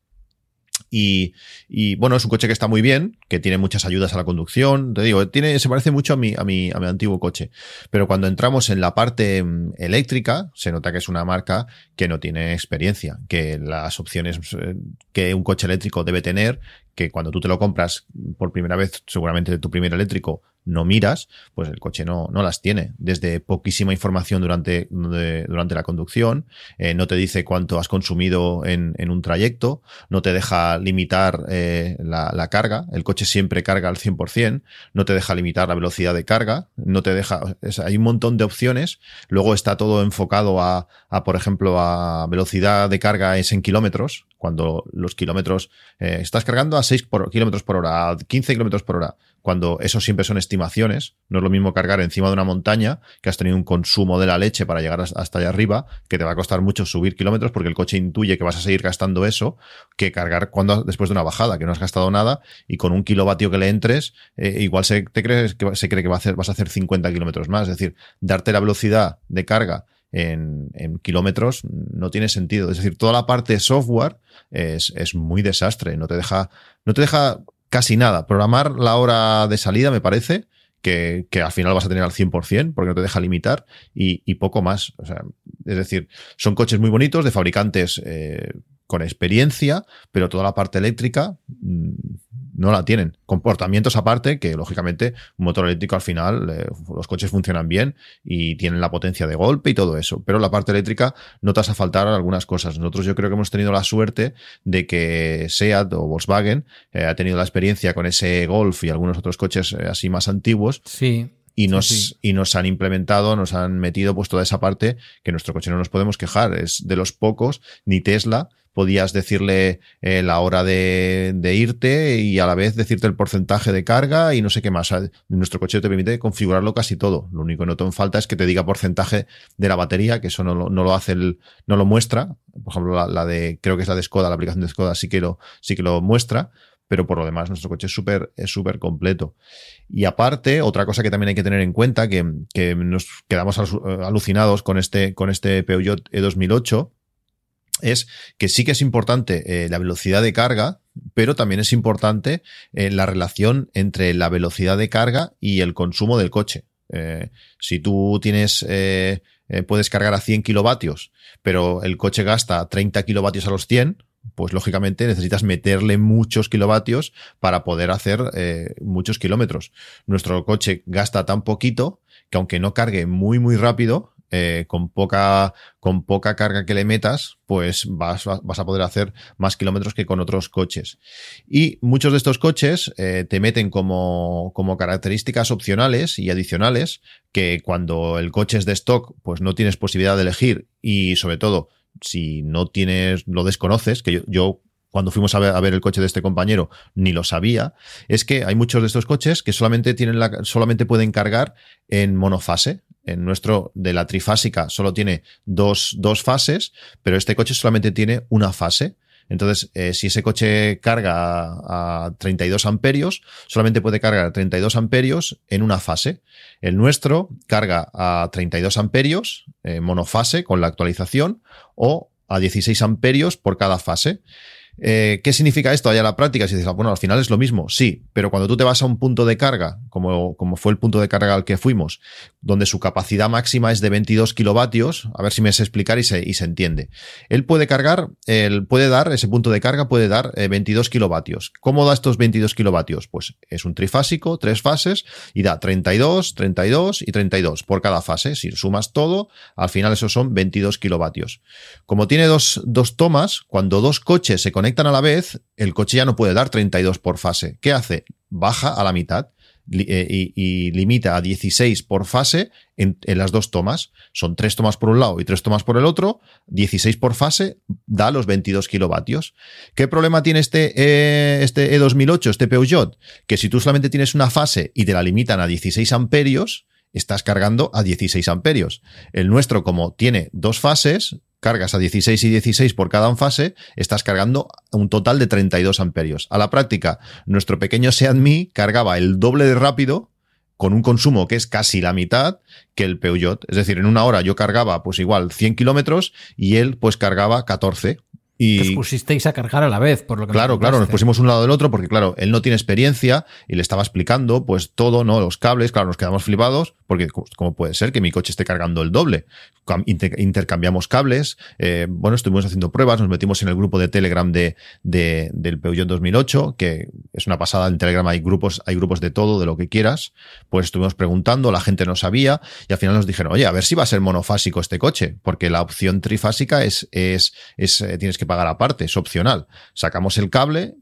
Y, y, bueno, es un coche que está muy bien, que tiene muchas ayudas a la conducción. Te digo, tiene, se parece mucho a mi, a mi, a mi antiguo coche. Pero cuando entramos en la parte mm, eléctrica, se nota que es una marca que no tiene experiencia, que las opciones eh, que un coche eléctrico debe tener, que cuando tú te lo compras por primera vez, seguramente de tu primer eléctrico, no miras, pues el coche no, no las tiene. Desde poquísima información durante, durante la conducción, eh, no te dice cuánto has consumido en, en un trayecto, no te deja limitar eh, la, la, carga, el coche siempre carga al 100%, no te deja limitar la velocidad de carga, no te deja, hay un montón de opciones, luego está todo enfocado a, a, por ejemplo, a velocidad de carga es en kilómetros, cuando los kilómetros, eh, estás cargando a 6 por, kilómetros por hora, a 15 kilómetros por hora, cuando eso siempre son estimaciones, no es lo mismo cargar encima de una montaña, que has tenido un consumo de la leche para llegar hasta allá arriba, que te va a costar mucho subir kilómetros porque el coche intuye que vas a seguir gastando eso, que cargar cuando después de una bajada, que no has gastado nada, y con un kilovatio que le entres, eh, igual se, te crees que, se cree que va a vas a hacer 50 kilómetros más. Es decir, darte la velocidad de carga en, en, kilómetros no tiene sentido. Es decir, toda la parte software es, es, muy desastre. No te deja, no te deja casi nada. Programar la hora de salida, me parece, que, que al final vas a tener al 100% porque no te deja limitar y, y poco más. O sea, es decir, son coches muy bonitos de fabricantes eh, con experiencia, pero toda la parte eléctrica mm, no la tienen. Comportamientos aparte, que lógicamente un motor eléctrico al final, eh, los coches funcionan bien y tienen la potencia de golpe y todo eso, pero la parte eléctrica no te vas a faltar algunas cosas. Nosotros yo creo que hemos tenido la suerte de que SEAT o Volkswagen eh, ha tenido la experiencia con ese Golf y algunos otros coches eh, así más antiguos. Sí y nos, Sí, sí. y nos han implementado, nos han metido pues toda esa parte que nuestro coche no nos podemos quejar. Es de los pocos, ni Tesla podías decirle eh, la hora de, irte y a la vez decirte el porcentaje de carga y no sé qué más. Nuestro coche te permite configurarlo casi todo. Lo único que no te falta es que te diga porcentaje de la batería, que eso no, no lo hace el, no lo muestra. Por ejemplo, la, de, creo que es la de Skoda, la aplicación de Skoda sí que lo, sí que lo muestra, pero por lo demás nuestro coche es súper es súper completo. Y aparte, otra cosa que también hay que tener en cuenta, que, que nos quedamos alucinados con este, con este Peugeot E2008, es que sí que es importante eh, la velocidad de carga, pero también es importante eh, la relación entre la velocidad de carga y el consumo del coche. Eh, si tú tienes, puedes cargar a 100 kilovatios, pero el coche gasta 30 kilovatios a los 100, pues lógicamente necesitas meterle muchos kilovatios para poder hacer muchos kilómetros. Nuestro coche gasta tan poquito que aunque no cargue muy muy rápido, eh, con poca con poca carga que le metas, pues vas, vas a poder hacer más kilómetros que con otros coches. Y muchos de estos coches eh, te meten como, como características opcionales y adicionales que cuando el coche es de stock, pues no tienes posibilidad de elegir y sobre todo si no tienes, lo desconoces, que yo, yo cuando fuimos a ver, a ver, el coche de este compañero ni lo sabía, es que hay muchos de estos coches que solamente tienen la, solamente pueden cargar en monofase. En nuestro de la trifásica solo tiene dos, dos fases, pero este coche solamente tiene una fase. Entonces, eh, si ese coche carga a, a, 32 amperios, solamente puede cargar a 32 amperios en una fase. El nuestro carga a 32 amperios, eh, monofase, con la actualización, o a 16 amperios por cada fase. Eh, ¿Qué significa esto allá a la práctica? Si dices, bueno, al final es lo mismo, sí, pero cuando tú te vas a un punto de carga, como, como fue el punto de carga al que fuimos, donde su capacidad máxima es de 22 kilovatios, a ver si me sé explicar y se, y se entiende. Él puede cargar, él puede dar, ese punto de carga puede dar eh, 22 kilovatios. ¿Cómo da estos 22 kilovatios? Pues es un trifásico, tres fases, y da 32, 32 y 32 por cada fase. Si sumas todo, al final esos son 22 kilovatios. Como tiene dos, dos tomas, cuando dos coches se conectan a la vez, el coche ya no puede dar 32 por fase. ¿Qué hace? Baja a la mitad y, y, limita a 16 por fase en, en, las dos tomas. Son tres tomas por un lado y tres tomas por el otro. 16 por fase da los 22 kilovatios. ¿Qué problema tiene este, eh, este E2008, este Peugeot? Que si tú solamente tienes una fase y te la limitan a 16 amperios, estás cargando a 16 amperios. El nuestro, como tiene dos fases, cargas a 16 y 16 por cada fase, estás cargando un total de 32 amperios. A la práctica, nuestro pequeño Seat cargaba el doble de rápido con un consumo que es casi la mitad que el Peugeot. Es decir, en una hora yo cargaba pues igual 100 kilómetros y él pues cargaba 14 Y, que os pusisteis a cargar a la vez, por lo que Claro, claro, nos pusimos un lado del otro porque, claro, él no tiene experiencia y le estaba explicando, pues todo, ¿no? Los cables, claro, nos quedamos flipados porque, ¿cómo puede ser que mi coche esté cargando el doble? intercambiamos cables, eh, bueno, estuvimos haciendo pruebas, nos metimos en el grupo de Telegram de, de, del Peugeot 2008, que es una pasada, en Telegram hay grupos, hay grupos de todo, de lo que quieras, pues estuvimos preguntando, la gente no sabía y al final nos dijeron, oye, a ver si va a ser monofásico este coche, porque la opción trifásica es, es, es eh, tienes que pagar aparte, es opcional. Sacamos el cable,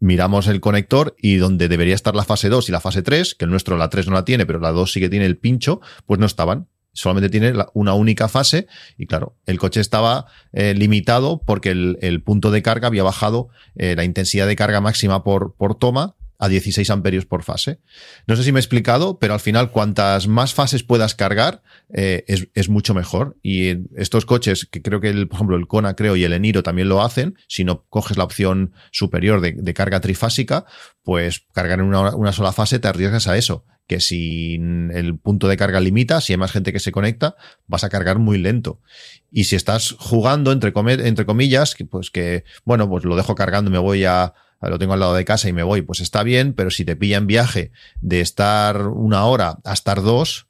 miramos el conector y donde debería estar la fase 2 y la fase 3, que el nuestro la 3 no la tiene, pero la 2 sí que tiene el pincho, pues no estaban. Solamente tiene una única fase y claro, el coche estaba eh, limitado porque el, punto de carga había bajado eh, la intensidad de carga máxima por, por toma a 16 amperios por fase. No sé si me he explicado, pero al final cuantas más fases puedas cargar eh, es, mucho mejor. Y estos coches, que creo que el, por ejemplo el Kona creo y el Eniro también lo hacen, si no coges la opción superior de, carga trifásica, pues cargar en una, sola fase te arriesgas a eso que si el punto de carga limita, si hay más gente que se conecta, vas a cargar muy lento. Y si estás jugando, entre, entre comillas, pues que, bueno, pues lo dejo cargando, me voy a, lo tengo al lado de casa y me voy, pues está bien, pero si te pilla en viaje de estar una hora a estar dos,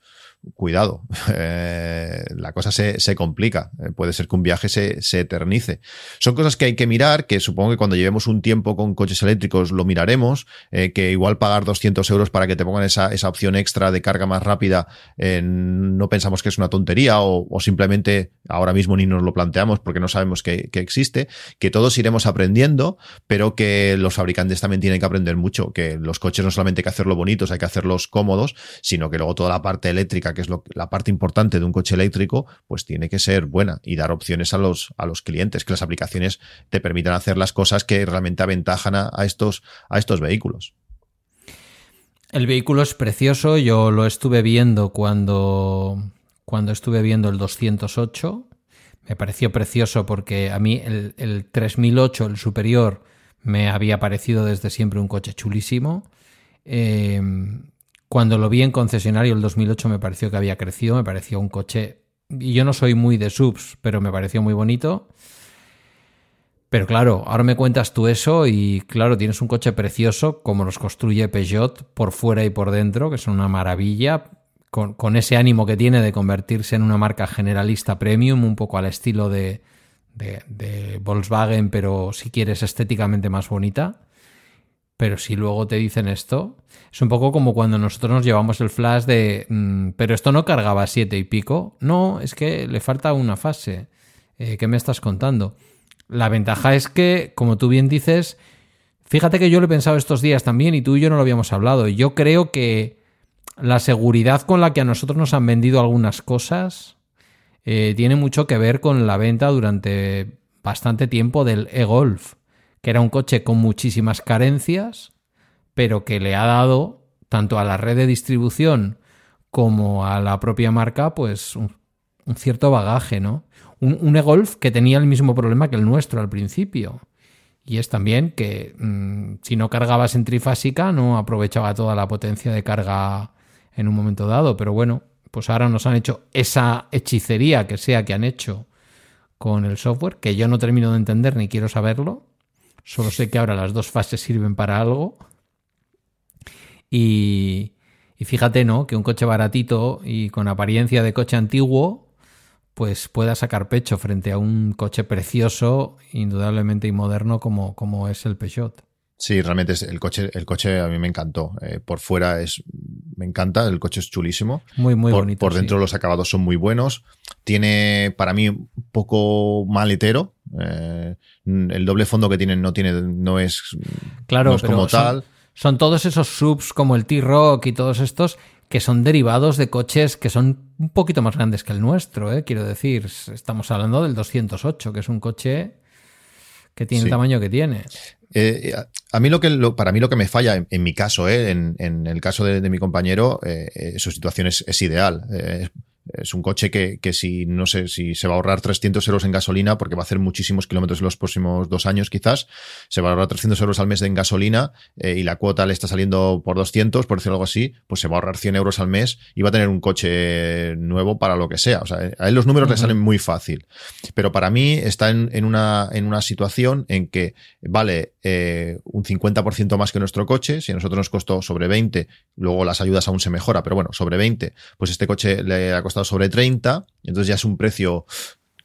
cuidado, eh, la cosa se, se complica. Eh, puede ser que un viaje se, se, eternice. Son cosas que hay que mirar, que supongo que cuando llevemos un tiempo con coches eléctricos lo miraremos, eh, que igual pagar 200 euros para que te pongan esa, esa opción extra de carga más rápida, no pensamos que es una tontería o, simplemente ahora mismo ni nos lo planteamos porque no sabemos que, que, existe, que todos iremos aprendiendo, pero que los fabricantes también tienen que aprender mucho, que los coches no solamente hay que hacerlo bonitos, hay que hacerlos cómodos, sino que luego toda la parte eléctrica que es la parte importante de un coche eléctrico, pues tiene que ser buena y dar opciones a los, a los clientes, que las aplicaciones te permitan hacer las cosas que realmente aventajan a, estos, a estos vehículos. El vehículo es precioso, yo lo estuve viendo cuando, cuando estuve viendo el 208. Me pareció precioso porque a mí el, el 3008, el superior, me había parecido desde siempre un coche chulísimo. Eh, cuando lo vi en concesionario el 2008 me pareció que había crecido, me pareció un coche... Y yo no soy muy de subs, pero me pareció muy bonito. Pero claro, ahora me cuentas tú eso y claro, tienes un coche precioso como los construye Peugeot por fuera y por dentro, que son una maravilla, con, ese ánimo que tiene de convertirse en una marca generalista premium, un poco al estilo de, de, de Volkswagen, pero si quieres estéticamente más bonita. Pero si luego te dicen esto, es un poco como cuando nosotros nos llevamos el flash de, mm, pero esto no cargaba siete y pico. No, es que le falta una fase. Eh, ¿Qué me estás contando? La ventaja es que, como tú bien dices, fíjate que yo lo he pensado estos días también y tú y yo no lo habíamos hablado. Yo creo que la seguridad con la que a nosotros nos han vendido algunas cosas eh, tiene mucho que ver con la venta durante bastante tiempo del e-Golf que era un coche con muchísimas carencias, pero que le ha dado tanto a la red de distribución como a la propia marca, pues un, cierto bagaje, ¿no? Un, e-Golf que tenía el mismo problema que el nuestro al principio. Y es también que mm, si no cargabas en trifásica no aprovechaba toda la potencia de carga en un momento dado. Pero bueno, pues ahora nos han hecho esa hechicería que sea que han hecho con el software, que yo no termino de entender ni quiero saberlo, Solo sé que ahora las dos fases sirven para algo. Y, fíjate, ¿no? Que un coche baratito y con apariencia de coche antiguo, pues pueda sacar pecho frente a un coche precioso, indudablemente y moderno como, como es el Peugeot. Sí, realmente es el coche, el coche a mí me encantó. Eh, por fuera es, me encanta, el coche es chulísimo. Muy, muy por, bonito. Por dentro los acabados son muy buenos. Tiene, para mí, un poco maletero. Eh, el doble fondo que tienen no tiene, no es, claro, como tal. Son todos esos subs como el T-Rock y todos estos que son derivados de coches que son un poquito más grandes que el nuestro, ¿eh? quiero decir. Estamos hablando del 208, que es un coche que tiene el tamaño que tiene. Eh, a mí lo que para mí lo que me falla en, mi caso, eh, en, el caso de, mi compañero, su situación es, ideal es un coche que, que, si no sé si se va a ahorrar 300 euros en gasolina, porque va a hacer muchísimos kilómetros en los próximos dos años quizás, se va a ahorrar 300 euros al mes en gasolina eh, y la cuota le está saliendo por 200, por decirlo algo así, pues se va a ahorrar 100 euros al mes y va a tener un coche nuevo para lo que sea. O sea, a él los números le salen muy fácil. Pero para mí está en, en, una, en una situación en que vale eh, un 50% más que nuestro coche, si a nosotros nos costó sobre 20, luego las ayudas aún se mejora, pero bueno, sobre 20, pues este coche le ha costado sobre 30, entonces ya es un precio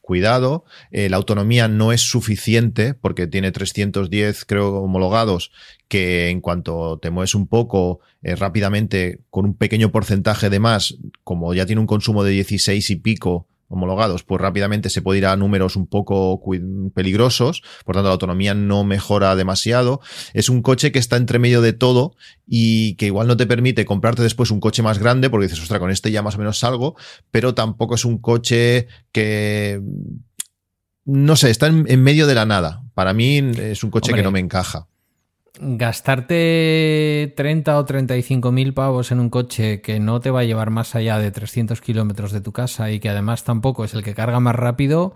cuidado. Eh, la autonomía no es suficiente porque tiene 310, creo, homologados, que en cuanto te mueves un poco eh, rápidamente, con un pequeño porcentaje de más, como ya tiene un consumo de 16 y pico, homologados, pues rápidamente se puede ir a números un poco peligrosos, por tanto la autonomía no mejora demasiado. Es un coche que está entre medio de todo y que igual no te permite comprarte después un coche más grande porque dices, ostras, con este ya más o menos salgo, pero tampoco es un coche que... No sé, está en, medio de la nada. Para mí es un coche que no me encaja gastarte 30 o 35 mil pavos en un coche que no te va a llevar más allá de 300 kilómetros de tu casa y que además tampoco es el que carga más rápido,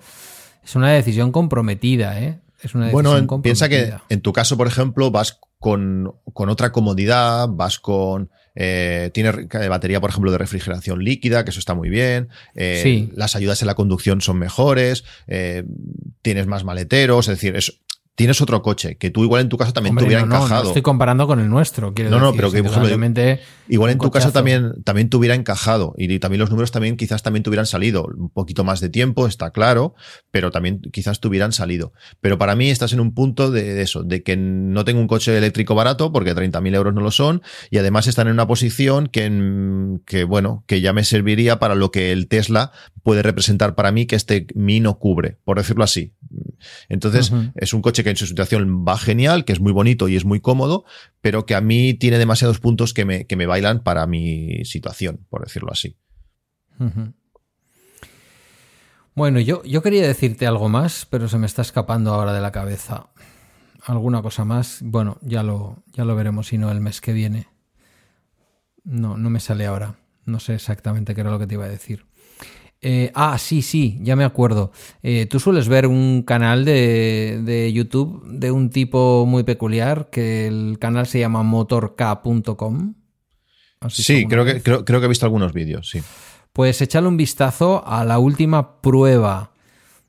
es una decisión comprometida, ¿eh? Es una decisión bueno, piensa que en tu caso, por ejemplo, vas con, otra comodidad, vas con... Eh, tiene batería, por ejemplo, de refrigeración líquida, que eso está muy bien. Eh, las ayudas en la conducción son mejores. Eh, tienes más maleteros. Es decir, es, tienes otro coche que tú igual en tu casa también te hubiera encajado. No, estoy comparando con el nuestro. no, no, pero que igual en tu casa también, también te hubiera encajado y también los números también quizás también te hubieran salido. Un poquito más de tiempo, está claro, pero también quizás te hubieran salido. Pero para mí estás en un punto de, eso, de que no tengo un coche eléctrico barato porque 30.000 euros no lo son y además están en una posición que, que, bueno, que ya me serviría para lo que el Tesla puede representar para mí que este Mi no cubre, por decirlo así. Entonces, es un coche que en su situación va genial, que es muy bonito y es muy cómodo, pero que a mí tiene demasiados puntos que me, que me bailan para mi situación, por decirlo así. Bueno, yo, yo quería decirte algo más, pero se me está escapando ahora de la cabeza. Alguna cosa más, bueno, ya lo, ya lo veremos, si no el mes que viene. No, no me sale ahora. No sé exactamente qué era lo que te iba a decir. Eh, ah, sí, sí, ya me acuerdo. Eh, Tú sueles ver un canal de, de, YouTube de un tipo muy peculiar, que el canal se llama motork.com. Sí, creo que, creo, que he visto algunos vídeos, sí. Pues échale un vistazo a la última prueba.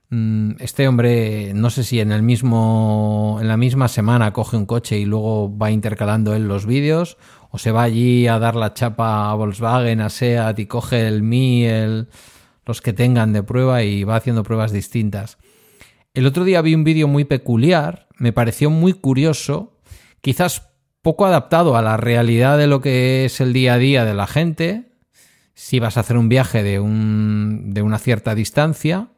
Mm, este hombre, no sé si en el mismo. en la misma semana coge un coche y luego va intercalando él los vídeos. O se va allí a dar la chapa a Volkswagen, a SEAT y coge el Mi, el los que tengan de prueba y va haciendo pruebas distintas. El otro día vi un vídeo muy peculiar, me pareció muy curioso, quizás poco adaptado a la realidad de lo que es el día a día de la gente, si vas a hacer un viaje de, un, de una cierta distancia,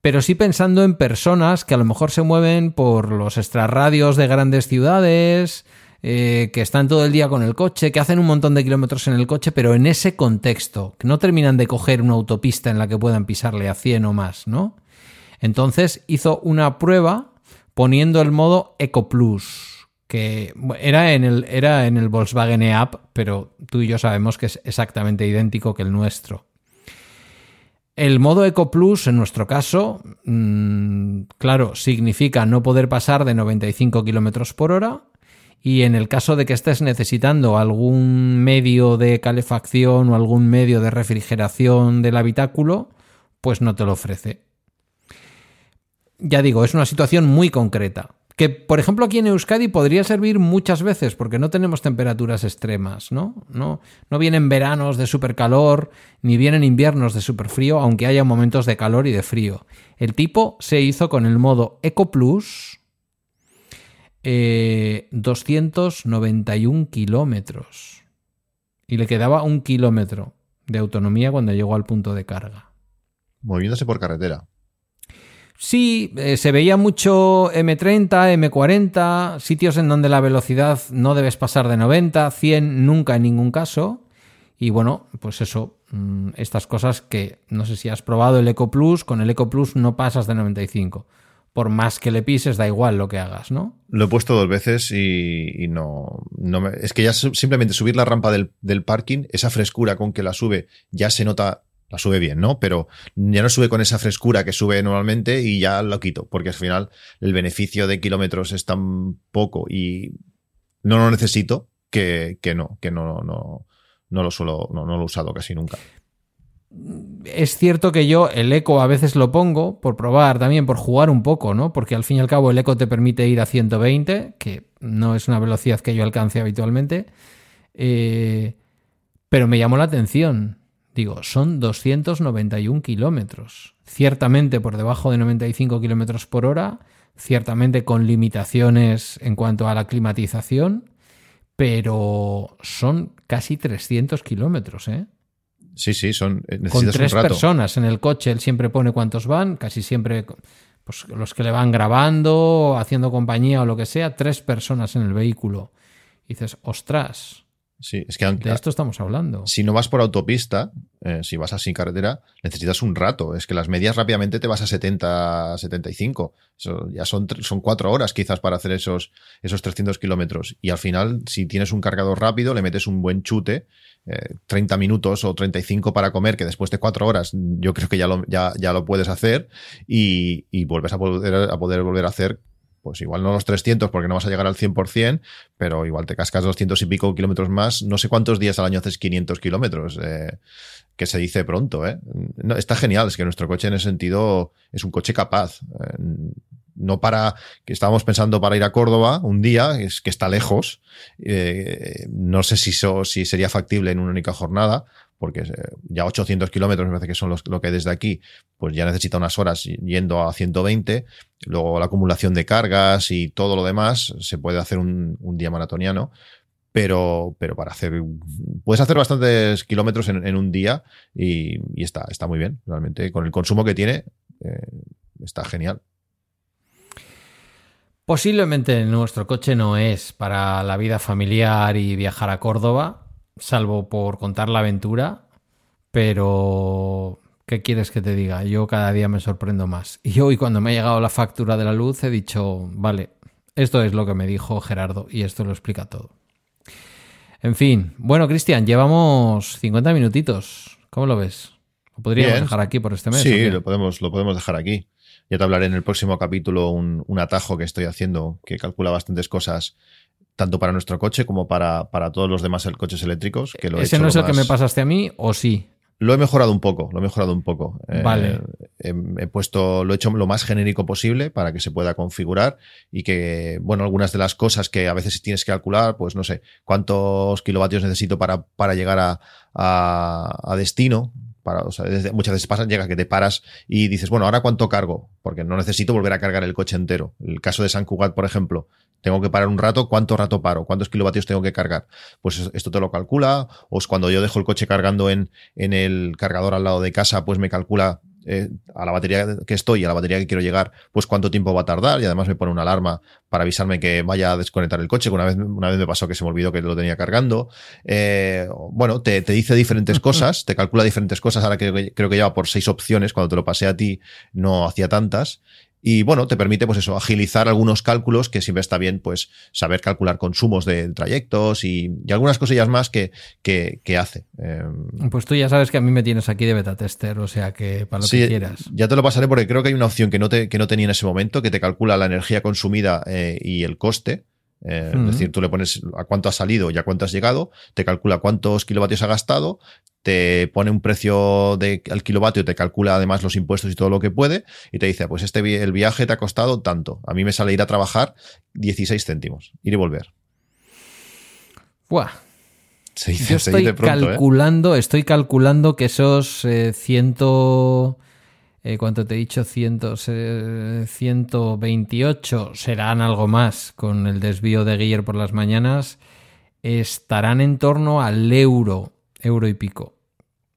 pero sí pensando en personas que a lo mejor se mueven por los extrarradios de grandes ciudades, eh, que están todo el día con el coche, que hacen un montón de kilómetros en el coche, pero en ese contexto, que no terminan de coger una autopista en la que puedan pisarle a 100 o más, ¿no? Entonces hizo una prueba poniendo el modo Eco Plus, que era en el, era en el Volkswagen e-App, pero tú y yo sabemos que es exactamente idéntico que el nuestro. El modo Eco Plus, en nuestro caso, mm, claro, significa no poder pasar de 95 kilómetros por hora y en el caso de que estés necesitando algún medio de calefacción o algún medio de refrigeración del habitáculo, pues no te lo ofrece. Ya digo, es una situación muy concreta. Que, por ejemplo, aquí en Euskadi podría servir muchas veces porque no tenemos temperaturas extremas, ¿no? No, no vienen veranos de super calor ni vienen inviernos de super frío, aunque haya momentos de calor y de frío. El tipo se hizo con el modo Eco Plus, 291 eh, kilómetros. Y le quedaba un kilómetro de autonomía cuando llegó al punto de carga. Moviéndose por carretera. Sí, eh, se veía mucho M30, M40, sitios en donde la velocidad no debes pasar de 90, 100 nunca en ningún caso. Y bueno, pues eso, mm, estas cosas que no sé si has probado el Eco Plus, con el Eco Plus no pasas de 95 por más que le pises, da igual lo que hagas, ¿no? Lo he puesto dos veces y, no, no es que ya simplemente subir la rampa del, parking, esa frescura con que la sube, ya se nota la sube bien, ¿no? Pero ya no sube con esa frescura que sube normalmente y ya lo quito, porque al final el beneficio de kilómetros es tan poco y no lo necesito que, no, que no, no, no lo suelo, no lo he usado casi nunca. Es cierto que yo el eco a veces lo pongo por probar también, por jugar un poco, ¿no? Porque al fin y al cabo el eco te permite ir a 120, que no es una velocidad que yo alcance habitualmente. Eh, pero me llamó la atención. Digo, son 291 kilómetros. Ciertamente por debajo de 95 kilómetros por hora, ciertamente con limitaciones en cuanto a la climatización, pero son casi 300 kilómetros, ¿eh? Sí, sí, son. Eh, con tres personas en el coche, él siempre pone cuántos van, casi siempre pues, los que le van grabando, haciendo compañía o lo que sea, tres personas en el vehículo. Y dices, ostras, Sí, es que de esto estamos hablando. Si no vas por autopista, eh, si vas así carretera, necesitas un rato. Es que las medias rápidamente te vas a 70, 75. Eso ya son, son cuatro horas quizás para hacer esos, esos 300 kilómetros. Y al final, si tienes un cargador rápido, le metes un buen chute, 30 eh, minutos o 35 para comer, que después de cuatro horas yo creo que ya lo, ya, ya lo puedes hacer y, y vuelves a poder, a poder volver a hacer pues igual no los 300 porque no vas a llegar al 100%, pero igual te cascas 200 y pico kilómetros más. No sé cuántos días al año haces 500 kilómetros, eh, que se dice pronto. ¿eh? Está genial, es que nuestro coche en ese sentido es un coche capaz. Eh, no para, que estábamos pensando para ir a Córdoba un día, es que está lejos. Eh, no sé si, si sería factible en una única jornada, porque eh, ya 800 kilómetros me parece que son lo que desde aquí, pues ya necesita unas horas yendo a 120. Luego la acumulación de cargas y todo lo demás se puede hacer un, día maratoniano. Pero, pero para hacer. Puedes hacer bastantes kilómetros en, un día y, está, está muy bien. Realmente, con el consumo que tiene, eh, está genial. Posiblemente nuestro coche no es para la vida familiar y viajar a Córdoba, salvo por contar la aventura, pero ¿qué quieres que te diga? Yo cada día me sorprendo más. Y hoy cuando me ha llegado la factura de la luz he dicho, vale, esto es lo que me dijo Gerardo y esto lo explica todo. En fin, bueno, Cristian, llevamos 50 minutitos. ¿Cómo lo ves? ¿Lo podríamos dejar aquí por este mes? Sí, lo podemos, lo podemos dejar aquí. Ya te hablaré en el próximo capítulo un, un, atajo que estoy haciendo que calcula bastantes cosas tanto para nuestro coche como para, para todos los demás coches eléctricos. Que lo ¿Ese no es el que me pasaste a mí o sí? Lo he mejorado un poco, lo he mejorado un poco. Eh, vale. he, puesto, lo he hecho lo más genérico posible para que se pueda configurar y que, bueno, algunas de las cosas que a veces tienes que calcular, pues no sé, cuántos kilovatios necesito para, para llegar a, a destino, muchas veces pasa, llega que te paras y dices, bueno, ahora cuánto cargo, porque no necesito volver a cargar el coche entero. El caso de San Cugat, por ejemplo, tengo que parar un rato, ¿cuánto rato paro? ¿Cuántos kilovatios tengo que cargar? Pues esto te lo calcula, o cuando yo dejo el coche cargando en, en el cargador al lado de casa, pues me calcula eh, a la batería que estoy, a la batería que quiero llegar, pues cuánto tiempo va a tardar y además me pone una alarma para avisarme que vaya a desconectar el coche, que una vez, una vez me pasó que se me olvidó que lo tenía cargando. Eh, bueno, te, te, dice diferentes cosas, te calcula diferentes cosas, ahora que, creo que lleva por seis opciones, cuando te lo pasé a ti no hacía tantas. Y bueno, te permite, pues eso, agilizar algunos cálculos que siempre está bien, pues, saber calcular consumos de trayectos y, algunas cosillas más que, que, hace. Em, pues tú ya sabes que a mí me tienes aquí de beta tester, o sea que para lo que quieras. Ya te lo pasaré porque creo que hay una opción que no, te, que no tenía en ese momento, que te calcula la energía consumida eh, y el coste. Eh, es decir, tú le pones a cuánto has salido y a cuánto has llegado, te calcula cuántos kilovatios ha gastado, te pone un precio de, al kilovatio, te calcula además los impuestos y todo lo que puede, y te dice, pues este el viaje te ha costado tanto. A mí me sale ir a trabajar 16 céntimos, ir y volver. Buah. Yo estoy ¿eh? calculando, estoy calculando que esos eh, ciento eh, ¿cuánto te he dicho? 128 serán algo más con el desvío de Guiller por las mañanas. Estarán en torno al euro, euro y pico.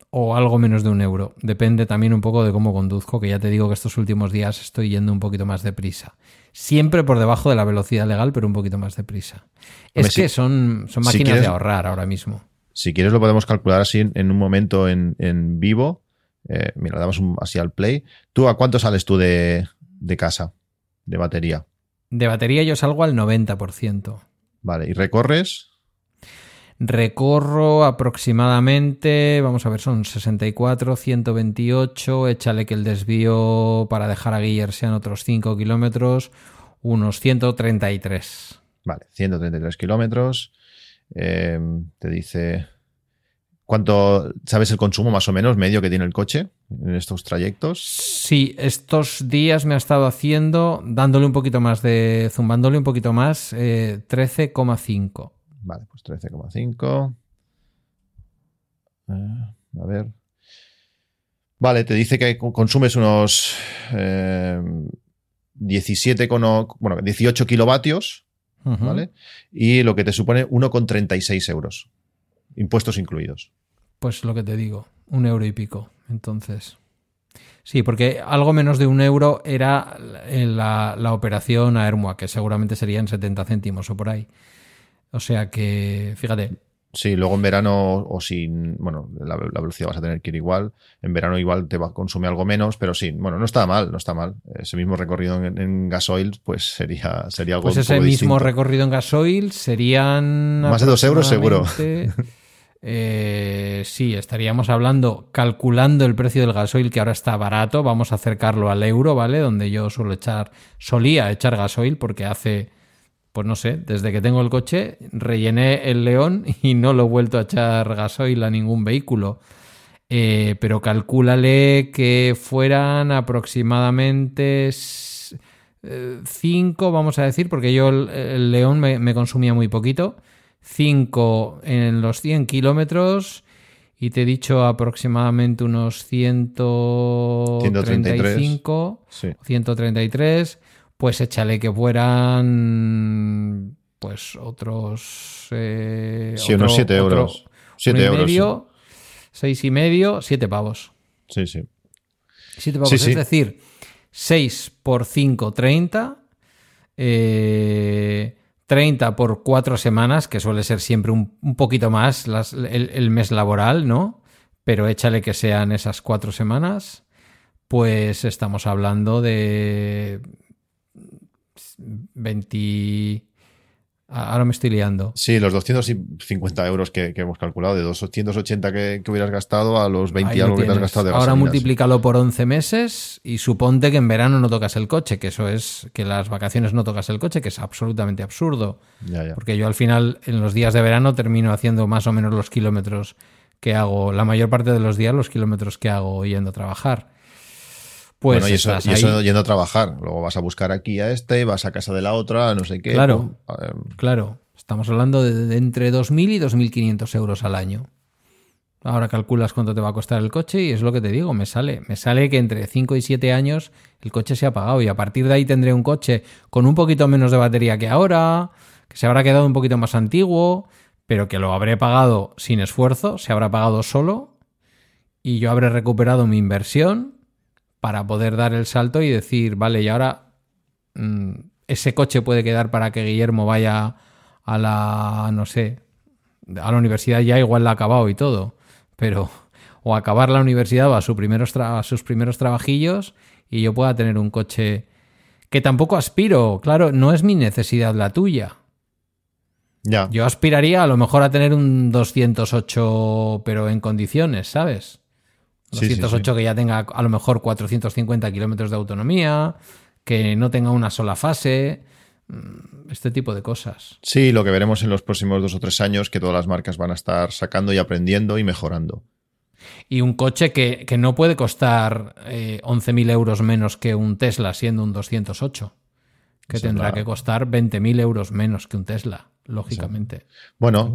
O algo menos de un euro. Depende también un poco de cómo conduzco, que ya te digo que estos últimos días estoy yendo un poquito más deprisa. Siempre por debajo de la velocidad legal, pero un poquito más deprisa. es que son, son máquinas de ahorrar ahora mismo. Si quieres lo podemos calcular así en un momento en, en vivo eh, mira, damos un, así al play. ¿Tú a cuánto sales tú de, casa, de batería? De batería yo salgo al 90%. Vale, ¿y recorres? Recorro aproximadamente, vamos a ver, son 64, 128, échale que el desvío para dejar a Guiller sean otros 5 kilómetros, unos 133. Vale, 133 kilómetros. Eh, te dice ¿Cuánto sabes el consumo más o menos medio que tiene el coche en estos trayectos? Sí, estos días me ha estado haciendo, dándole un poquito más de, zumbándole un poquito más, 13,5. Eh, vale, pues 13,5. Eh, a ver. Vale, te dice que consumes unos 17, eh, bueno, 18 kilovatios, ¿vale? Y lo que te supone 1,36 euros impuestos incluidos. Pues lo que te digo, un euro y pico. Entonces. Sí, porque algo menos de un euro era la, la operación a Hermua, que seguramente serían 70 céntimos o por ahí. O sea que, fíjate. Sí, luego en verano, o sin. Bueno, la, velocidad vas a tener que ir igual. En verano igual te va a consumir algo menos, pero sí, bueno, no está mal, no está mal. Ese mismo recorrido en, gasoil, pues sería, sería algo Pues ese mismo recorrido en gasoil serían. Más de dos euros seguro. Eh, sí, estaríamos hablando, calculando el precio del gasoil, que ahora está barato, vamos a acercarlo al euro, ¿vale? Donde yo suelo echar, solía echar gasoil porque hace, pues no sé, desde que tengo el coche, rellené el León y no lo he vuelto a echar gasoil a ningún vehículo. Eh, pero calcúlale que fueran aproximadamente 5, eh, vamos a decir, porque yo el, León me consumía muy poquito 5 en los 100 kilómetros y te he dicho aproximadamente unos 135, 133, pues échale que fueran pues otros... Eh, sí, unos 7 euros. 7 euros. Medio, 6 y medio, 7 pavos. Sí, sí. 7 pavos, es decir, 6 por 5, 30. Eh, 30 por 4 semanas, que suele ser siempre un, poquito más el, mes laboral, ¿no? Pero échale que sean esas 4 semanas, pues estamos hablando de 20, Ahora me estoy liando. Sí, los 250 euros que, hemos calculado, de 280 que, que hubieras gastado a los 20 algo que te has gastado de Ahora multiplícalo por 11 meses y suponte que en verano no tocas el coche, que eso es, que las vacaciones no tocas el coche, que es absolutamente absurdo. Porque yo al final, en los días de verano, termino haciendo más o menos los kilómetros que hago, la mayor parte de los días, los kilómetros que hago yendo a trabajar. Pues bueno, y eso, yendo a trabajar. Luego vas a buscar aquí a este, vas a casa de la otra, no sé qué. Claro, claro. Estamos hablando de, entre 2.000 y 2.500 euros al año. Ahora calculas cuánto te va a costar el coche y es lo que te digo, me sale. Me sale que entre 5 y 7 años el coche se ha pagado y a partir de ahí tendré un coche con un poquito menos de batería que ahora, que se habrá quedado un poquito más antiguo, pero que lo habré pagado sin esfuerzo, se habrá pagado solo y yo habré recuperado mi inversión para poder dar el salto y decir, vale, y ahora mm, ese coche puede quedar para que Guillermo vaya a la, no sé, a la universidad ya igual la ha acabado y todo, pero o acabar la universidad o a, sus primeros a sus primeros trabajillos y yo pueda tener un coche que tampoco aspiro, claro, no es mi necesidad la tuya. Ya. Yo aspiraría a lo mejor a tener un 208, pero en condiciones, ¿sabes? 208 que ya tenga a lo mejor 450 kilómetros de autonomía, que no tenga una sola fase, mm, este tipo de cosas. Sí, lo que veremos en los próximos dos o tres años, que todas las marcas van a estar sacando y aprendiendo y mejorando. Y un coche que, no puede costar eh, 11.000 euros menos que un Tesla siendo un 208, que tendrá que costar 20.000 euros menos que un Tesla lógicamente. Bueno,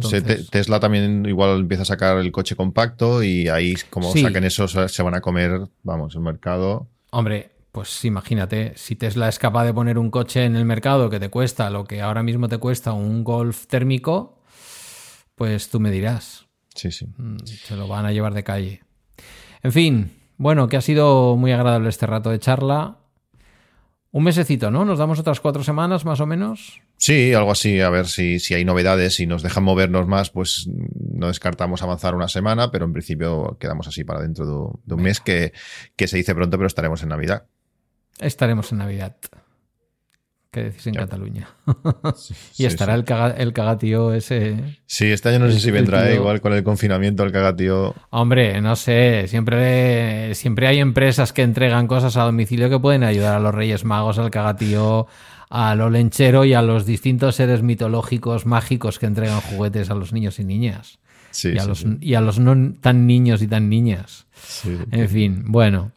Tesla también igual empieza a sacar el coche compacto y ahí como saquen eso se van a comer, vamos, el mercado. Hombre, pues imagínate, si Tesla es capaz de poner un coche en el mercado que te cuesta lo que ahora mismo te cuesta un Golf térmico, pues tú me dirás. Sí, sí. Mm, se lo van a llevar de calle. En fin, bueno, que ha sido muy agradable este rato de charla. Un mesecito, ¿no? Nos damos otras cuatro semanas más o menos. Sí, algo así, a ver si, si hay novedades, si nos dejan movernos más, pues no descartamos avanzar una semana, pero en principio quedamos así para dentro de, un mes que, que se dice pronto, pero estaremos en Navidad. Estaremos en Navidad. Que decís en Cataluña. y estará El, el cagatío ese. Sí, este año no sé si vendrá ¿eh? igual con el confinamiento el cagatío. Hombre, no sé, siempre, siempre hay empresas que entregan cosas a domicilio que pueden ayudar a los Reyes Magos, al cagatío, a lo lenchero y a los distintos seres mitológicos mágicos que entregan juguetes a los niños y niñas. y, a los, y a los no tan niños y tan niñas. En fin, bueno.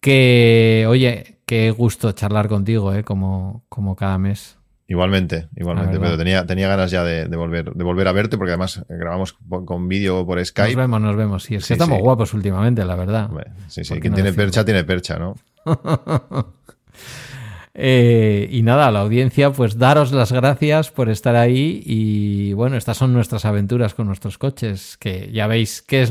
Que, oye, qué gusto charlar contigo, ¿eh? como, como cada mes. Igualmente, igualmente, pero tenía, tenía ganas ya de, volver, de volver a verte porque además grabamos con vídeo por Skype. Nos vemos, nos vemos. Sí, es que estamos guapos últimamente, la verdad. Sí, sí, quien tiene percha tiene percha, ¿no? Eh, y nada, a la audiencia, pues daros las gracias por estar ahí y bueno, estas son nuestras aventuras con nuestros coches, que ya veis que es,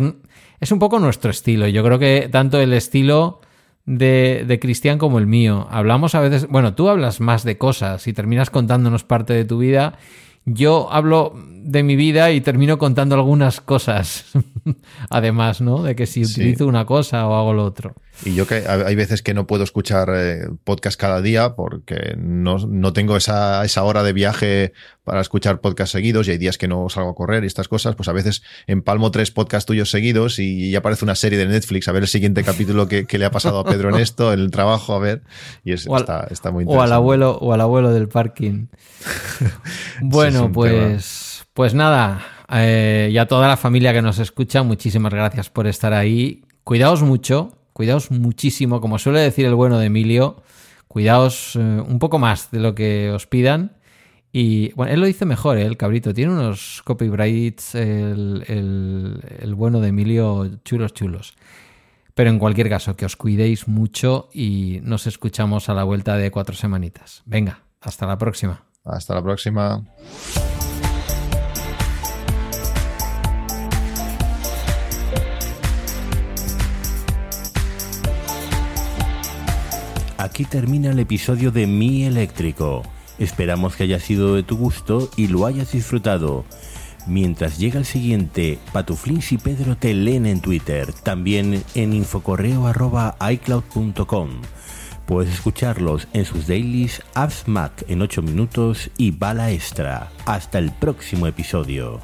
es un poco nuestro estilo. Yo creo que tanto el estilo de, de Cristian como el mío. Hablamos a veces, bueno, tú hablas más de cosas y terminas contándonos parte de tu vida. Yo hablo de mi vida y termino contando algunas cosas. Además, ¿no? De que si utilizo una cosa o hago lo otro. Y yo que hay veces que no puedo escuchar eh, podcast cada día porque no, no, tengo esa, esa hora de viaje para escuchar podcast seguidos y hay días que no salgo a correr y estas cosas, pues a veces empalmo tres podcasts tuyos seguidos y ya aparece una serie de Netflix a ver el siguiente capítulo que, le ha pasado a Pedro en esto, en el trabajo, a ver, y es, está, está, muy interesante. O al abuelo, o al abuelo del parking. bueno, pues, pues nada, eh, y a toda la familia que nos escucha, muchísimas gracias por estar ahí. Cuidaos mucho, cuidaos muchísimo, como suele decir el bueno de Emilio, cuidaos eh, un poco más de lo que os pidan. Y bueno, él lo dice mejor, ¿eh? el cabrito. Tiene unos copyrights, el, el, bueno de Emilio, chulos, chulos. Pero en cualquier caso, que os cuidéis mucho y nos escuchamos a la vuelta de cuatro semanitas. Venga, hasta la próxima. Hasta la próxima. Aquí termina el episodio de Mi Eléctrico. Esperamos que haya sido de tu gusto y lo hayas disfrutado. Mientras llega el siguiente, Patuflins y Pedro te leen en Twitter, también en infocorreo.icloud.com. Puedes escucharlos en sus dailies Apps Mac en 8 minutos y Bala Extra. Hasta el próximo episodio.